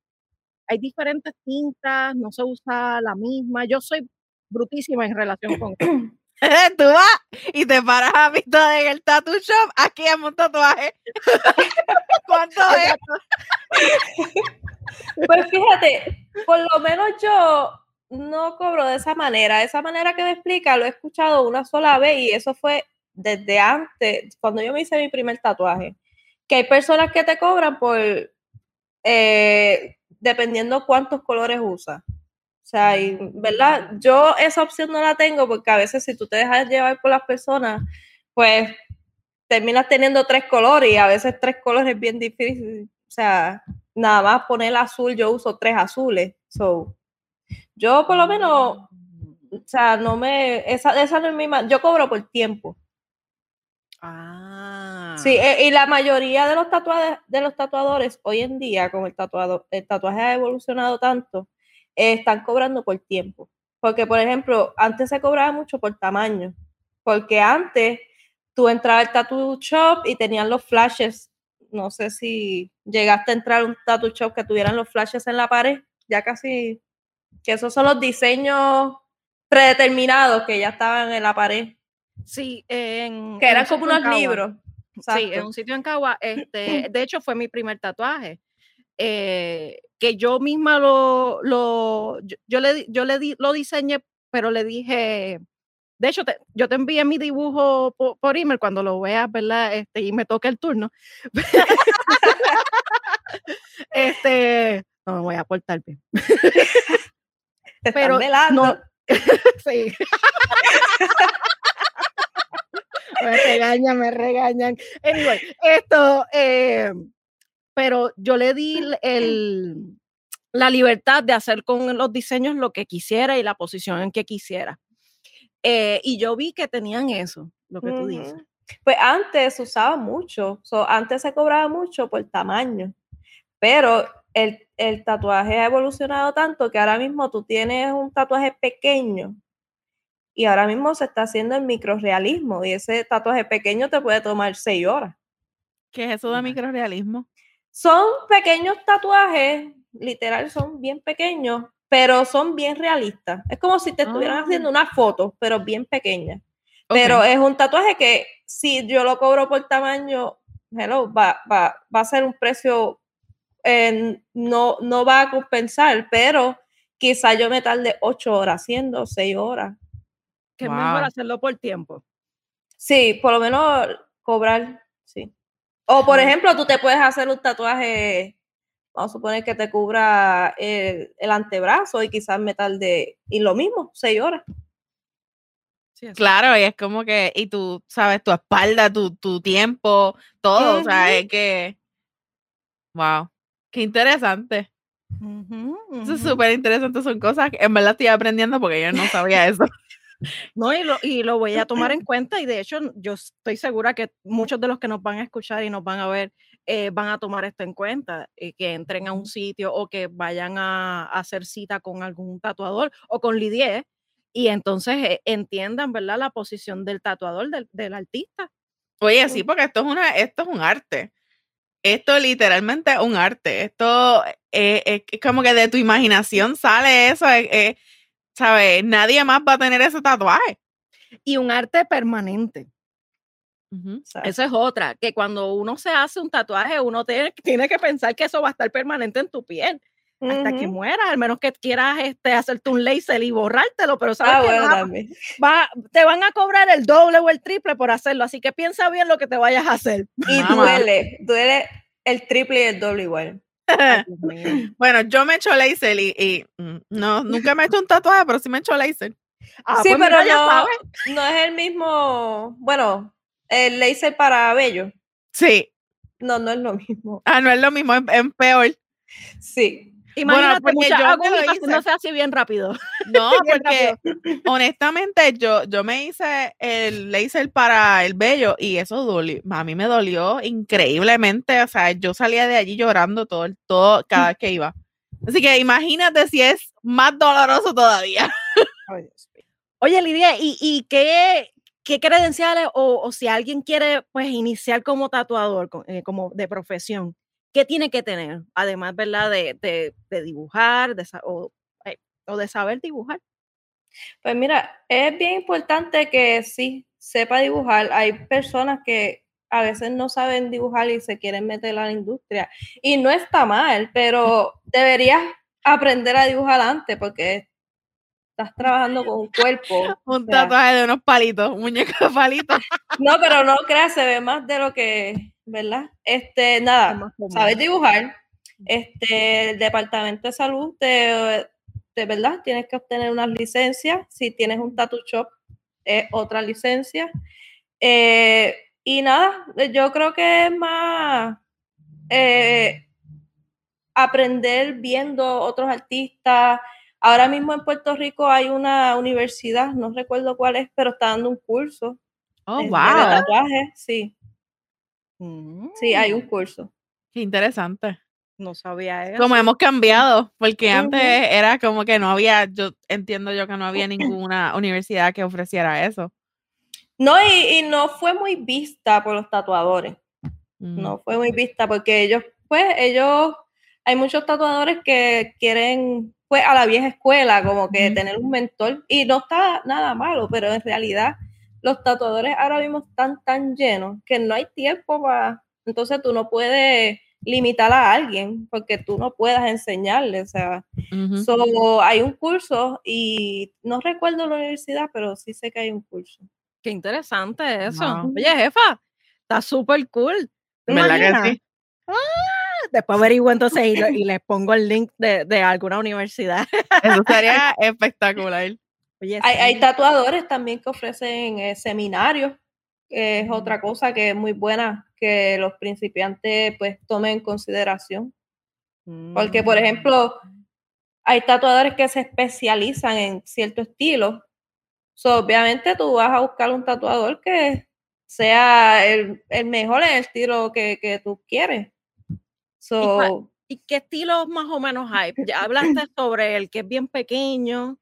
Hay diferentes tintas, no se usa la misma. Yo soy brutísima en relación con. Tú vas y te paras a mitad en el tattoo shop, aquí en un tatuaje. ¿Cuánto es? Pues fíjate, por lo menos yo no cobro de esa manera. Esa manera que me explica, lo he escuchado una sola vez y eso fue desde antes, cuando yo me hice mi primer tatuaje. Que hay personas que te cobran por, eh, dependiendo cuántos colores usas. O sea, y, ¿verdad? Yo esa opción no la tengo porque a veces si tú te dejas llevar por las personas, pues terminas teniendo tres colores y a veces tres colores es bien difícil. O sea, nada más poner azul, yo uso tres azules. So, yo por lo menos, o sea, no me, esa, esa no es mi, yo cobro por tiempo. Ah. Sí, eh, y la mayoría de los tatuadores, de los tatuadores hoy en día, como el tatuado, el tatuaje ha evolucionado tanto, eh, están cobrando por tiempo. Porque, por ejemplo, antes se cobraba mucho por tamaño. Porque antes tú entrabas al tattoo shop y tenían los flashes. No sé si llegaste a entrar a un tattoo shop que tuvieran los flashes en la pared. Ya casi, que esos son los diseños predeterminados que ya estaban en la pared. Sí, en. Que eran como unos Cagua. Libros. Sí, en Exacto. un sitio en Cagua. Este, de hecho, fue mi primer tatuaje. eh, que yo misma lo, lo yo, yo le, yo le di, lo diseñé, pero le dije, de hecho, te- yo te envié mi dibujo por, por email cuando lo veas, ¿verdad? Este, y me toca el turno. este, no me voy a portar bien. Te Pero están velando. no, sí. Me regañan, me regañan. Anyway, esto, eh, pero yo le di el- la libertad de hacer con los diseños lo que quisiera y la posición en que quisiera. Eh, y yo vi que tenían eso, lo que tú dices. Pues antes se usaba mucho, so, antes se cobraba mucho por tamaño, pero el, el, tatuaje ha evolucionado tanto que ahora mismo tú tienes un tatuaje pequeño y ahora mismo se está haciendo el microrealismo y ese tatuaje pequeño te puede tomar seis horas. ¿Qué es eso de microrealismo? Son pequeños tatuajes, literal, son bien pequeños, pero son bien realistas. Es como si te estuvieran haciendo ah. una foto, pero bien pequeña. Pero es un tatuaje que si yo lo cobro por tamaño, hello, va, va, va a ser un precio, eh, no, no va a compensar, pero quizá yo me tarde ocho horas haciendo, seis horas. Que es mejor hacerlo por tiempo. Sí, por lo menos cobrar, sí. O por ejemplo, tú te puedes hacer un tatuaje, vamos a suponer que te cubra el, el antebrazo y quizás me tarde, y lo mismo, seis horas claro, y es como que, y tú sabes, tu espalda, tu, tu tiempo, todo, o sea, es que, wow, qué interesante. Eso es súper interesante, son cosas que en verdad estoy aprendiendo porque yo no sabía eso. No, y lo, y lo voy a tomar en cuenta y de hecho yo estoy segura que muchos de los que nos van a escuchar y nos van a ver eh, van a tomar esto en cuenta, eh, que entren a un sitio o que vayan a, a, hacer cita con algún tatuador o con Lidier y entonces eh, entiendan, ¿verdad? La posición del tatuador, del, artista. Oye, sí, porque esto es, una, esto es un arte. Esto literalmente es un arte. Esto eh, es como que de tu imaginación sale eso. ¿Sabes? Nadie más va a tener ese tatuaje. Y un arte permanente. Eso es otra, que cuando uno se hace un tatuaje, uno tiene, tiene que pensar que eso va a estar permanente en tu piel hasta que mueras, al menos que quieras este, hacerte un laser y borrártelo, pero sabes ah, que va, te van a cobrar el doble o el triple por hacerlo, así que piensa bien lo que te vayas a hacer. Y duele, duele el triple y el doble igual. bueno, yo me he hecho laser y, mm, no, nunca me he hecho un tatuaje, pero sí me he hecho laser. Ah, sí, pues pero no, no es el mismo, bueno, el laser para bello. Sí. No, no es lo mismo. Ah, no es lo mismo, es peor. Sí. Imagínate, bueno, muchas yo no se hace bien rápido. No, porque honestamente yo, yo me hice el laser para el vello y eso dolió, a mí me dolió increíblemente, o sea, yo salía de allí llorando todo, todo cada vez que iba. Así que imagínate si es más doloroso todavía. Oye, Lidia, ¿y, y qué, qué credenciales o, o, si alguien quiere pues iniciar como tatuador, eh, como de profesión, ¿qué tiene que tener? Además, ¿verdad? De, de, dibujar de, o, eh, o, de saber dibujar. Pues mira, es bien importante que sí sepa dibujar. Hay personas que a veces no saben dibujar y se quieren meter a la industria. Y no está mal, pero deberías aprender a dibujar antes porque estás trabajando con un cuerpo. Un tatuaje de unos palitos, un muñeco de palitos. No, pero no creas, se ve más de lo que ¿verdad? Este, nada, sabes dibujar. Este, el Departamento de Salud de, verdad tienes que obtener unas licencias. Si tienes un tattoo shop, es otra licencia. Eh, y nada, yo creo que es más eh, aprender viendo otros artistas. Ahora mismo en Puerto Rico hay una universidad, no recuerdo cuál es, pero está dando un curso. Oh, de tatuaje, sí. Sí, hay un mm. curso. Qué interesante. No sabía eso. Como hemos cambiado, porque antes era como que no había, yo entiendo yo que no había ninguna universidad que ofreciera eso. No, y, no fue muy vista por los tatuadores. No fue muy vista porque ellos, pues, ellos, hay muchos tatuadores que quieren, pues, a la vieja escuela, como que tener un mentor, y no está nada malo, pero en realidad los tatuadores ahora mismo están tan llenos que no hay tiempo para, entonces tú no puedes limitar a alguien porque tú no puedas enseñarle, o sea, hay un curso y no recuerdo la universidad, pero sí sé que hay un curso. Qué interesante eso. Oye, jefa, está súper cool. ¿Verdad que sí? Ah, después averiguo entonces y, les pongo el link de, de alguna universidad. Eso sería espectacular hay, tatuadores también que ofrecen eh, seminarios, que es otra cosa que es muy buena que los principiantes pues tomen en consideración. Porque, por mm. ejemplo, hay tatuadores que se especializan en cierto estilo. obviamente tú vas a buscar un tatuador que sea el, mejor en el estilo que, que tú quieres. So, ¿Y qué estilos más o menos hay? Ya hablaste sobre el que es bien pequeño.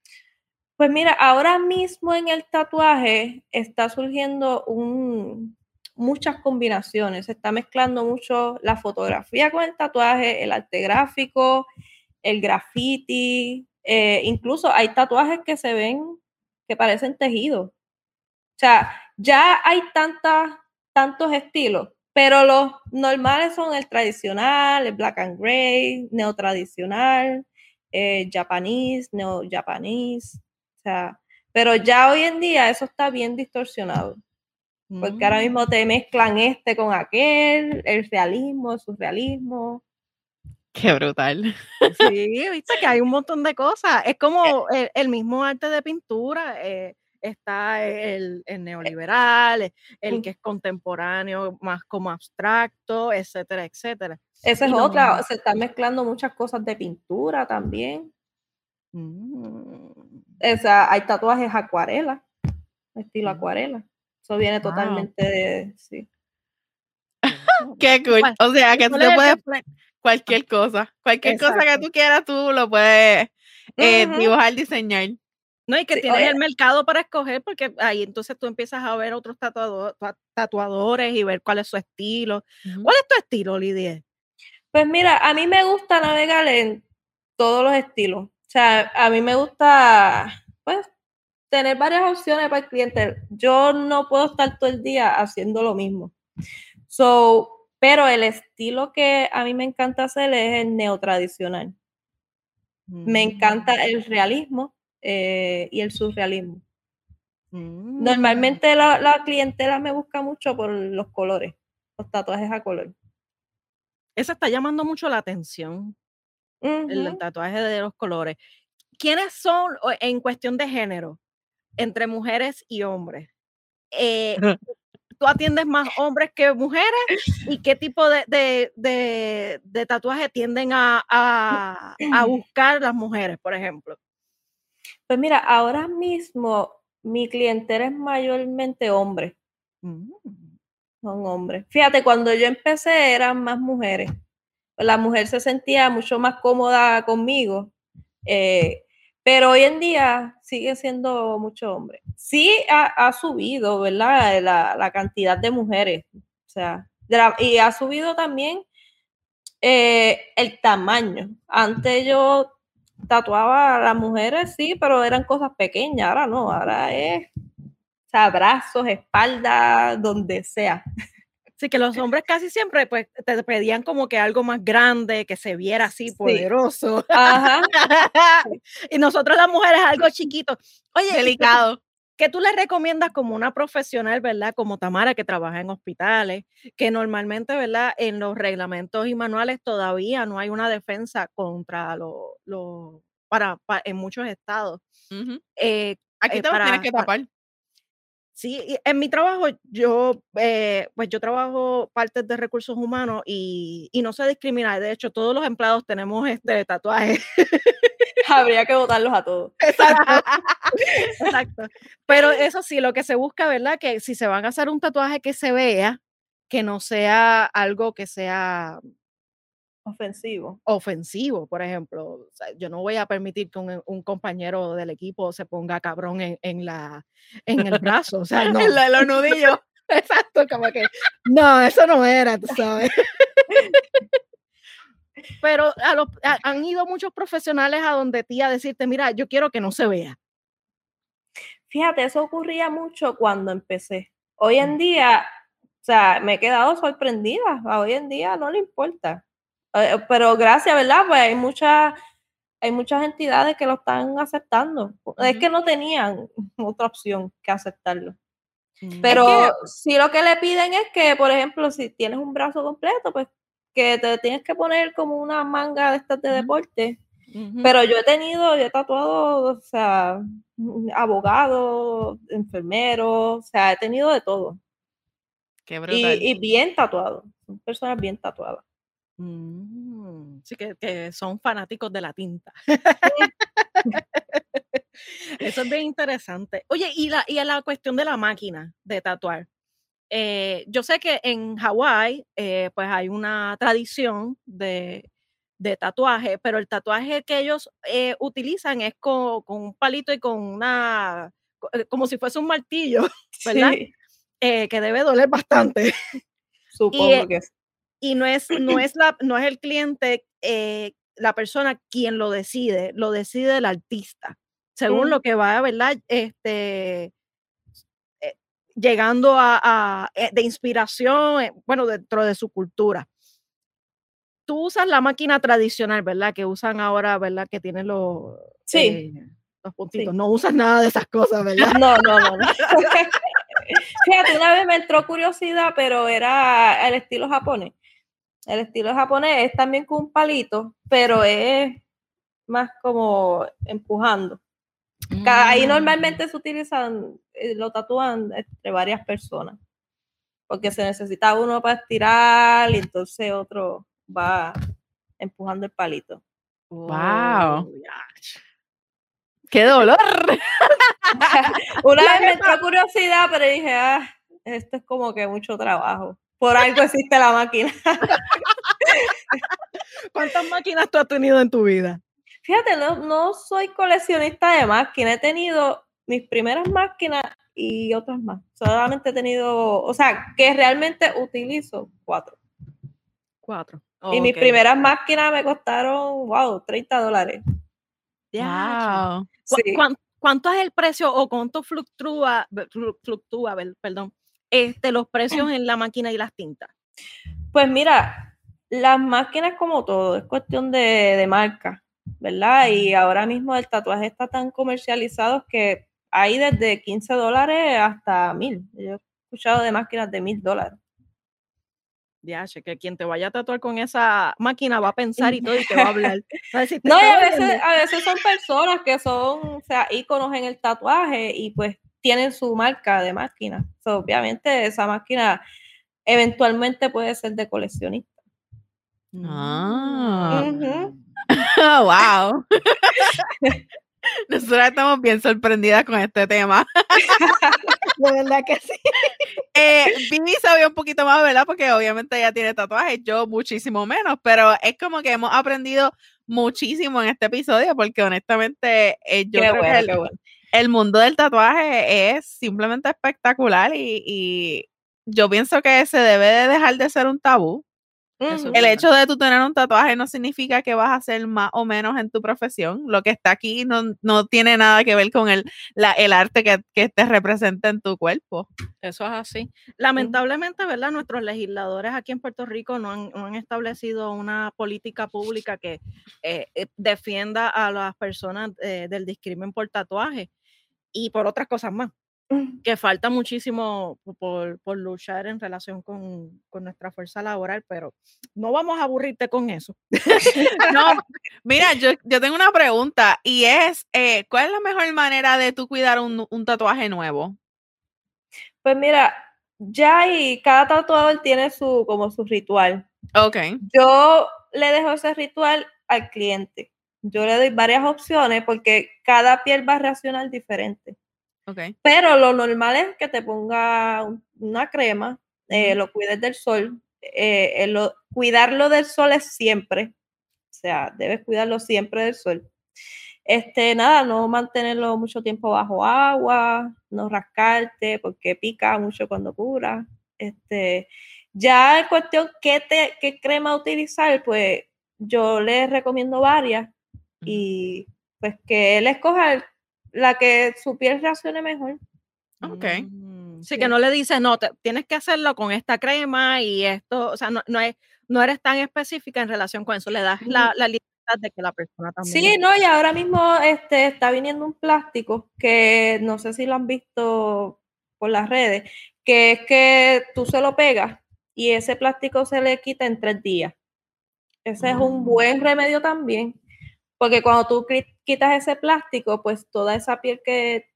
Pues mira, ahora mismo en el tatuaje está surgiendo un, muchas combinaciones. Se está mezclando mucho la fotografía con el tatuaje, el arte gráfico, el graffiti. Eh, incluso hay tatuajes que se ven que parecen tejidos. O sea, ya hay tantas, tantos estilos pero los normales son el tradicional, el black and gray, neotradicional, eh, japonés, neo-japonés. Sea, pero ya hoy en día eso está bien distorsionado. Porque ahora mismo te mezclan este con aquel, el realismo, el surrealismo. Qué brutal. Sí, viste que hay un montón de cosas. Es como el, mismo arte de pintura. Eh, está el, el, neoliberal, el que es contemporáneo, más como abstracto, etcétera, etcétera. Esa es otra, se están mezclando muchas cosas de pintura también. Mm. Hay tatuajes acuarela, estilo mm. acuarela. Eso viene totalmente de, sí. Qué cool. O sea, que tú te puedes poner cualquier cosa, cualquier cosa que tú quieras, tú lo puedes eh, dibujar, diseñar. No, y que tienes el mercado para escoger, porque ahí entonces tú empiezas a ver otros tatuadores y ver cuál es su estilo. ¿Cuál es tu estilo, Lidia? Pues mira, a mí me gusta navegar en todos los estilos. O sea, a mí me gusta, pues, tener varias opciones para el cliente. Yo no puedo estar todo el día haciendo lo mismo. So, pero el estilo que a mí me encanta hacer es el neotradicional. Me encanta mm. el realismo eh, y el surrealismo. Mm. Normalmente la, clientela me busca mucho por los colores, los tatuajes a color. Eso está llamando mucho la atención, el, tatuaje de los colores. ¿Quiénes son en cuestión de género entre mujeres y hombres? Eh, ¿Tú atiendes más hombres que mujeres? ¿Y qué tipo de, de, tatuaje tienden a, a buscar las mujeres, por ejemplo? Pues mira, ahora mismo mi clientela es mayormente hombre. Mm. Son hombres. Fíjate, cuando yo empecé eran más mujeres. La mujer se sentía mucho más cómoda conmigo. Eh, pero hoy en día sigue siendo mucho hombre. Sí ha, subido, ¿verdad? La, cantidad de mujeres. O sea, y ha subido también eh, el tamaño. Antes yo tatuaba a las mujeres, sí, pero eran cosas pequeñas, ahora no, ahora es o brazos, espalda, donde sea. Sí, que los hombres casi siempre pues te pedían como que algo más grande, que se viera así poderoso. Ajá. y nosotros las mujeres algo chiquito. Oye, delicado. ¿Qué tú le recomiendas como una profesional, verdad? Como Tamara, que trabaja en hospitales, que normalmente, ¿verdad? En los reglamentos y manuales todavía no hay una defensa contra los, para, en muchos estados. Eh, Aquí eh, te tienes que tapar. Sí, en mi trabajo yo, eh, pues yo trabajo partes de recursos humanos y, y, no se discrimina. De hecho, todos los empleados tenemos este tatuaje. Habría que votarlos a todos. Exacto. Exacto. Pero eso sí, lo que se busca, ¿verdad? Que si se van a hacer un tatuaje que se vea, que no sea algo que sea ofensivo. Ofensivo, por ejemplo. yo no voy a permitir que un, compañero del equipo se ponga cabrón en, la, en el brazo. O sea, no. en los nudillos. Exacto, como que no, eso no era, tú sabes. Pero a los, han ido muchos profesionales a donde ti a decirte, mira, yo quiero que no se vea. Fíjate, eso ocurría mucho cuando empecé. Hoy en mm. día, o sea, me he quedado sorprendida. Hoy en día no le importa. Eh, pero gracias, ¿verdad? Pues hay muchas, hay muchas entidades que lo están aceptando. Es que no tenían otra opción que aceptarlo. Mm. Pero si lo que le piden es que, por ejemplo, si tienes un brazo completo, pues que te tienes que poner como una manga de estas de deporte. Pero yo he tenido, yo he tatuado, o sea, abogado, enfermero, o sea, he tenido de todo. Qué brutal. Y, bien tatuado, son personas bien tatuadas. Mm, sí, que, son fanáticos de la tinta. Eso es bien interesante. Oye, y la, y la cuestión de la máquina de tatuar. eh, yo sé que en Hawái, eh, pues hay una tradición de, de tatuaje, pero el tatuaje que ellos eh, utilizan es con, con, un palito y con una, como si fuese un martillo, ¿verdad? que debe doler bastante. Supongo que Y no es, no es, la, no es el cliente, la persona quien lo decide, lo decide el artista, según lo que va, ¿verdad? Este, llegando a, eh, de inspiración, eh, bueno, dentro de su cultura. Tú usas la máquina tradicional, ¿verdad? Que usan ahora, ¿verdad? Que tienen los, sí. Eh, los puntitos. No usas nada de esas cosas, ¿verdad? No, no, no. no. Fíjate, una vez me entró curiosidad, pero era el estilo japonés. El estilo japonés es también con un palito, pero es más como empujando. Ahí mm. normalmente se utilizan, eh, lo tatúan entre varias personas, porque se necesita uno para estirar y entonces otro va empujando el palito. ¡Wow! ¡Qué dolor! Una vez me entró curiosidad, pero dije, ah, esto es como que mucho trabajo. Por algo existe la máquina. ¿Cuántas máquinas tú has tenido en tu vida? Fíjate, no, no soy coleccionista de máquinas. He tenido mis primeras máquinas y otras más. Solamente he tenido, o sea, que realmente utilizo cuatro. Cuatro. y mis primeras máquinas me costaron, wow, 30 dólares. Wow. ¿Cuánto es el precio o cuánto fluctúa, fluctúa, perdón, este, los precios en la máquina y las tintas? Pues mira, las máquinas como todo, es cuestión de, de marca. ¿verdad? Y ahora mismo el tatuaje está tan comercializado que hay desde 15 dólares hasta 1000. Yo he escuchado de máquinas de 1000 dólares. Ya, que quien te vaya a tatuar con esa máquina va a pensar y todo y te va a hablar. no, y a veces, a veces son personas que son, o sea, íconos en el tatuaje y pues tienen su marca de máquina. obviamente esa máquina eventualmente puede ser de coleccionista. Ah. wow. Nosotras estamos bien sorprendidas con este tema. De verdad que sí. Eh, sabía un poquito más, ¿verdad? Porque obviamente ella tiene tatuajes, yo muchísimo menos, pero es como que hemos aprendido muchísimo en este episodio porque honestamente eh, yo creo que el, mundo del tatuaje es simplemente espectacular y, y yo pienso que se debe de dejar de ser un tabú el hecho de tú tener un tatuaje no significa que vas a ser más o menos en tu profesión. Lo que está aquí no, tiene nada que ver con el, el arte que, te representa en tu cuerpo. Eso es así. Lamentablemente, ¿verdad? Nuestros legisladores aquí en Puerto Rico no han, establecido una política pública que eh, eh, defienda a las personas eh, del discrimen por tatuaje y por otras cosas más que falta muchísimo por, por luchar en relación con, con, nuestra fuerza laboral, pero no vamos a aburrirte con eso. no, mira, yo, yo, tengo una pregunta y es, eh, ¿cuál es la mejor manera de tú cuidar un, un tatuaje nuevo? Pues mira, ya y cada tatuador tiene su, como su ritual. Ok. Yo le dejo ese ritual al cliente. Yo le doy varias opciones porque cada piel va a reaccionar diferente. Pero lo normal es que te ponga una crema, eh, lo cuides del sol. Eh, cuidarlo del sol es siempre. O sea, debes cuidarlo siempre del sol. Este, nada, no mantenerlo mucho tiempo bajo agua, no rascarte porque pica mucho cuando cura. Este, ya en cuestión qué, te, qué crema utilizar, pues yo les recomiendo varias y pues que él escoja la que su piel reaccione mejor. Ok. Mm, sí, que no le dices, no, tienes que hacerlo con esta crema y esto, o sea, no, no, es, no eres tan específica en relación con eso, le das la, la libertad de que la persona también. Sí, no, y ahora mismo este, está viniendo un plástico que no sé si lo han visto por las redes, que es que tú se lo pegas y ese plástico se le quita en tres días. Ese es un mm. buen remedio también, porque cuando tú quitas ese plástico, pues toda esa piel que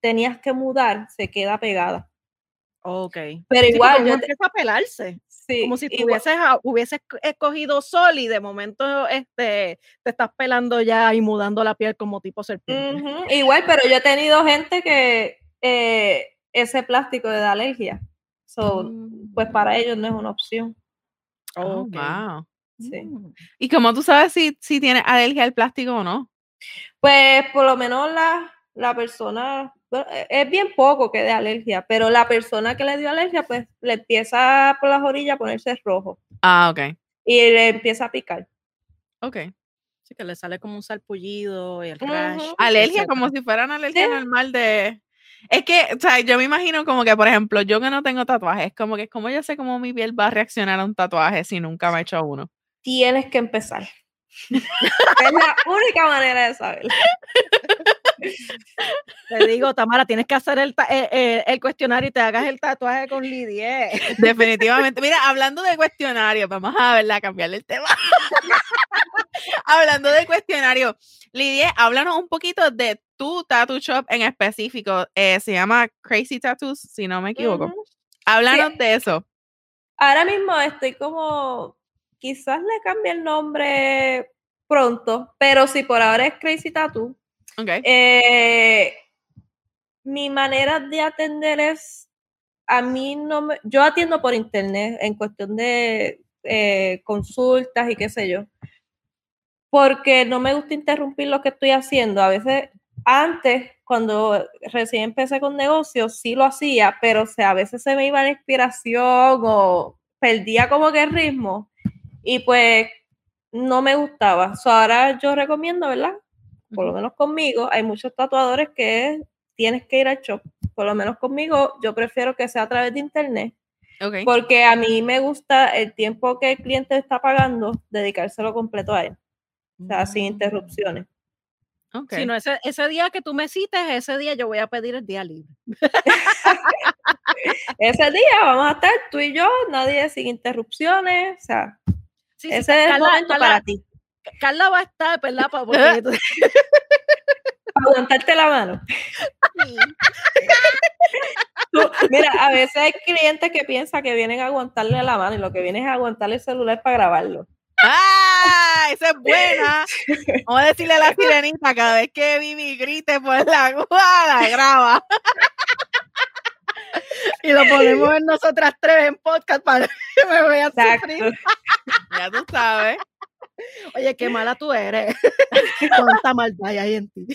tenías que mudar se queda pegada. Ok. Pero igual. yo empieza a pelarse. Sí. Como si tú hubieses, escogido sol y de momento este, te estás pelando ya y mudando la piel como tipo serpiente. Igual, pero yo he tenido gente que eh, ese plástico le da alergia. So, Mm. pues para ellos no es una opción. Oh, Ok. wow. Sí. Mm. ¿Y cómo tú sabes si, si tienes alergia al plástico o no? Pues por lo menos la, la persona, bueno, e- es bien poco que dé alergia, pero la persona que le dio alergia, pues le empieza por las orillas a ponerse rojo Ah, ok. y le empieza a picar. Ok. Sí, que le sale como un salpullido y el rash. Alergia, etcétera. como si fuera una alergia Sí. normal de. Es que, o sea, yo me imagino como que, por ejemplo, yo que no tengo tatuajes, como que, como yo sé cómo mi piel va a reaccionar a un tatuaje si nunca me he hecho uno? Tienes que empezar. es la única manera de saber. Te digo, Tamara, tienes que hacer el, eh, eh, el cuestionario y te hagas el tatuaje con Lidia. Definitivamente. Mira, hablando de cuestionario, vamos a verla, cambiarle el tema. hablando de cuestionario, Lidia, háblanos un poquito de tu tattoo shop en específico. Eh, se llama Crazy Tattoos, si no me equivoco. Ujú. Háblanos de eso. Ahora mismo estoy como, quizás le cambie el nombre pronto, pero si por ahora es Crazy Tattoo, Ok. Eh, mi manera de atender es, a mí no me, yo atiendo por internet en cuestión de eh, consultas y qué sé yo, porque no me gusta interrumpir lo que estoy haciendo. A veces, antes, cuando recién empecé con negocios, sí lo hacía, pero o sea, a veces se me iba la inspiración o perdía como que el ritmo y pues no me gustaba. So, ahora yo recomiendo, ¿verdad? por lo menos conmigo, hay muchos tatuadores que tienes que ir al shop. Por lo menos conmigo, yo prefiero que sea a través de internet, porque a mí me gusta el tiempo que el cliente está pagando, dedicárselo completo a él, o sea, sin interrupciones. ok. Si no, ese, ese día que tú me cites, ese día yo voy a pedir el día libre. Ese día vamos a estar tú y yo, nadie sin interrupciones, o sea, Sí, sí, ese es el momento para ti, Carla va a estar, ¿verdad? Porque para aguantarte la mano. Tú- mira, a veces hay clientes que piensan que vienen a aguantarle la mano y lo que vienen es a aguantarle el celular para grabarlo. ¡Ah! Esa es buena. Vamos a decirle a la sirenita cada vez que Vivi grite por la guada, graba. y lo ponemos en nosotras tres en podcast para que me vean sufrir. Ya tú sabes. Oye, qué mala tú eres. Cuánta maldad hay en ti.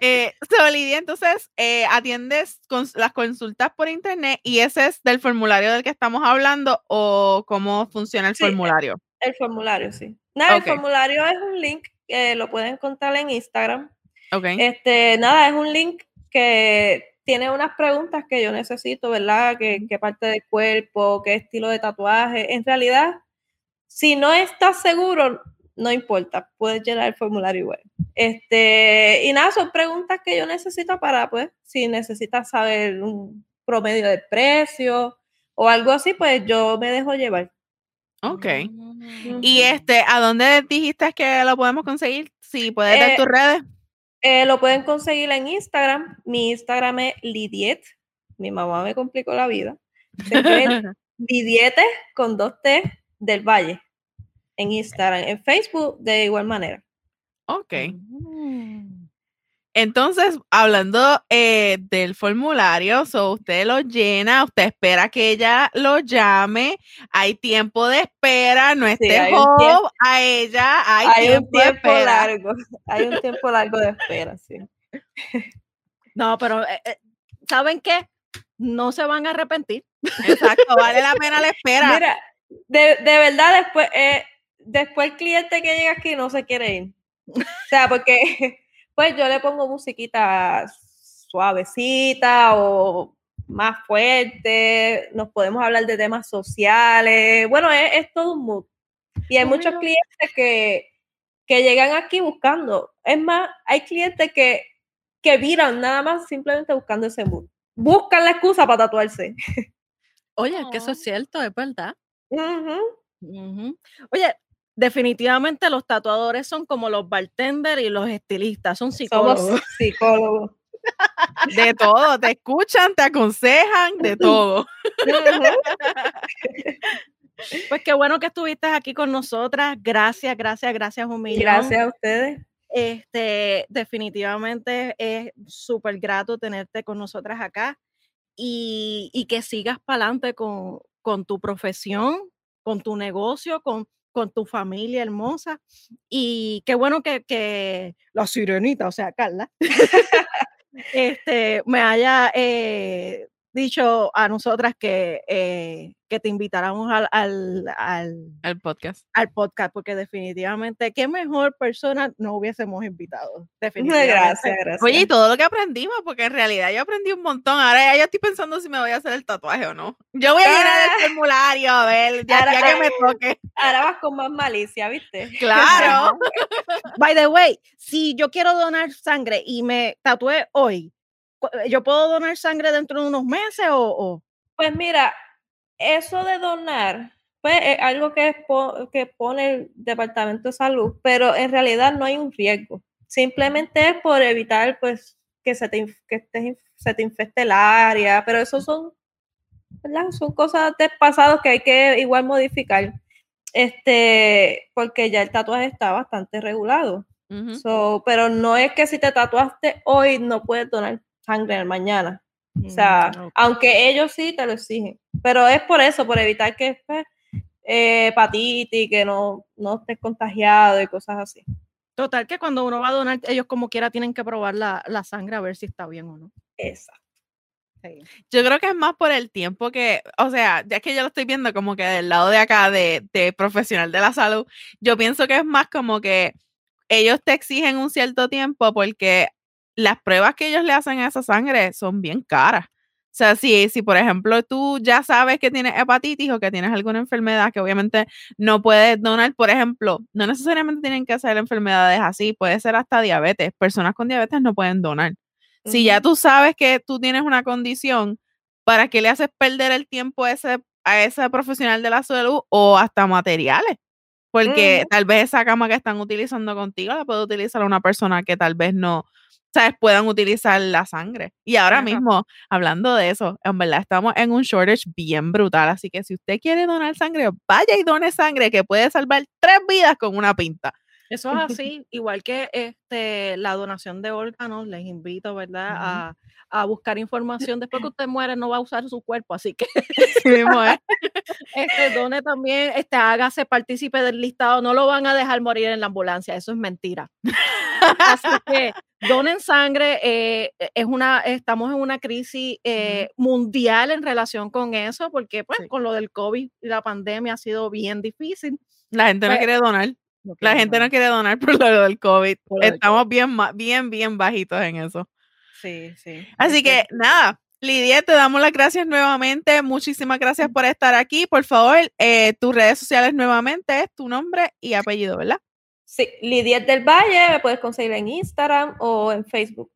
Eh, so, Lidia, entonces eh, atiendes las consultas por internet y ese es del formulario del que estamos hablando o cómo funciona el Sí, eh, formulario. El formulario, sí. Nada, el formulario es un link que lo pueden encontrar en Instagram. Ok. Este, nada, es un link que tiene unas preguntas que yo necesito, ¿verdad? ¿Qué, qué parte del cuerpo, qué estilo de tatuaje. En realidad, si no estás seguro, no importa, puedes llenar el formulario igual. Este, y nada, son preguntas que yo necesito para, pues, si necesitas saber un promedio de precio o algo así, pues yo me dejo llevar. Ok. Mm. Y este, ¿a dónde dijiste que lo podemos conseguir? Si puedes dar Eh, tus redes. Eh, lo pueden conseguir en Instagram. Mi Instagram es Lidiet. Mi mamá me complicó la vida. Lidiete con dos T del Valle en Instagram. En Facebook de igual manera. Ok. Mm. Entonces, hablando eh, del formulario, so usted lo llena, usted espera que ella lo llame, hay tiempo de espera, no esté hay un job tiempo- a ella, hay, Hay, un tiempo, de largo. Hay un tiempo largo de espera, sí. No, pero eh, eh, ¿saben qué? No se van a arrepentir. Exacto, vale la pena la espera. Mira, de, de verdad, después, eh, después el cliente que llega aquí no se quiere ir. O sea, porque pues yo le pongo musiquita suavecita o más fuerte, nos podemos hablar de temas sociales. Bueno, es, es todo un mood. Y hay muchos clientes que, que llegan aquí buscando. Es más, hay clientes que, que viran nada más simplemente buscando ese mood. Buscan la excusa para tatuarse. Oye, es que eso es cierto, es verdad. Ujú. Ujú. Oye, definitivamente los tatuadores son como los bartenders y los estilistas, son psicólogos. Somos psicólogos. De todo, te escuchan, te aconsejan, de todo. Pues qué bueno que estuviste aquí con nosotras. Gracias, gracias, gracias un millón. Gracias a ustedes. Este, definitivamente es súper grato tenerte con nosotras acá. y, y que sigas para adelante con, con tu profesión, con tu negocio, con, con tu familia hermosa. Y qué bueno que, que la sirenita, o sea, Carla, este, me haya eh, dicho a nosotras que, eh, que te invitáramos al, al, al, podcast. Al podcast, porque definitivamente, qué mejor persona no hubiésemos invitado. Definitivamente. Gracias, gracias. Oye, y todo lo que aprendimos, porque en realidad yo aprendí un montón. Ahora ya yo estoy pensando si me voy a hacer el tatuaje o no. Yo voy a llenar el formulario, a ver, ya, que me toque. Ahora vas con más malicia, ¿viste? Claro. By the way, si yo quiero donar sangre y me tatué hoy, ¿yo puedo donar sangre dentro de unos meses o, Pues mira, eso de donar, pues es algo que, que pone el Departamento de Salud, pero en realidad no hay un riesgo. Simplemente es por evitar pues que se te, que se te infecte el área, pero eso son, son cosas de pasado que hay que igual modificar. Este, porque ya el tatuaje está bastante regulado. pero no es que si te tatuaste hoy no puedes donar sangre mañana. O sea, mm, aunque ellos sí te lo exigen, pero es por eso, por evitar que pues, eh, hepatitis, que no, no estés contagiado y cosas así. Total, que cuando uno va a donar, ellos como quiera tienen que probar la, la sangre a ver si está bien o no. Exacto. Yo creo que es más por el tiempo que, o sea, ya que yo lo estoy viendo como que del lado de acá de, de profesional de la salud, yo pienso que es más como que ellos te exigen un cierto tiempo porque las pruebas que ellos le hacen a esa sangre son bien caras. O sea, si, si por ejemplo tú ya sabes que tienes hepatitis o que tienes alguna enfermedad que obviamente no puedes donar, por ejemplo, no necesariamente tienen que ser enfermedades así, puede ser hasta diabetes. Personas con diabetes no pueden donar. Si ya tú sabes que tú tienes una condición, ¿para qué le haces perder el tiempo a ese, a ese profesional de la salud o hasta materiales? Porque tal vez esa cama que están utilizando contigo la puede utilizar una persona que tal vez no, ¿sabes? puedan utilizar la sangre. Y ahora mismo, hablando de eso, en verdad estamos en un shortage bien brutal, así que si usted quiere donar sangre, vaya y done sangre que puede salvar tres vidas con una pinta. Eso es así, igual que este, la donación de órganos, les invito, ¿verdad? a, a, buscar información. Después que usted muere, no va a usar su cuerpo, así que este, done también, este, hágase partícipe del listado, no lo van a dejar morir en la ambulancia, eso es mentira. así que donen sangre, eh, e, es una, estamos en una crisis eh, mundial en relación con eso, porque pues con lo del COVID y la pandemia ha sido bien difícil. La gente no pues quiere donar. La gente no quiere donar por lo del COVID. Estamos bien, bien, bien bajitos en eso. Sí, sí. Así que nada, Lidia, te damos las gracias nuevamente. Muchísimas gracias por estar aquí. Por favor, eh, tus redes sociales nuevamente es tu nombre y apellido, ¿verdad? Sí, Lidia del Valle, me puedes conseguir en Instagram o en Facebook.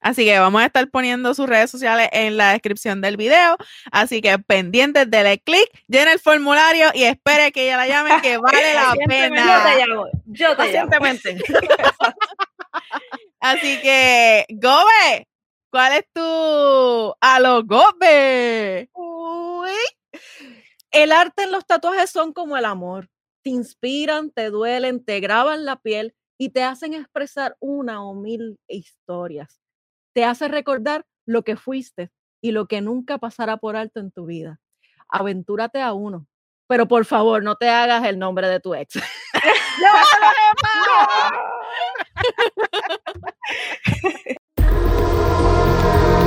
Así que vamos a estar poniendo sus redes sociales en la descripción del video. Así que pendientes, dele clic, llena el formulario y espere que ella la llame, que vale la pena. Yo te llamo, yo te llamo. Así que, Gobe, ¿cuál es tu a lo Gobe? Uy. El arte en los tatuajes son como el amor te inspiran, te duelen, te graban la piel y te hacen expresar una o mil historias te hace recordar lo que fuiste y lo que nunca pasará por alto en tu vida. Aventúrate a uno, pero por favor no te hagas el nombre de tu ex. ¡No,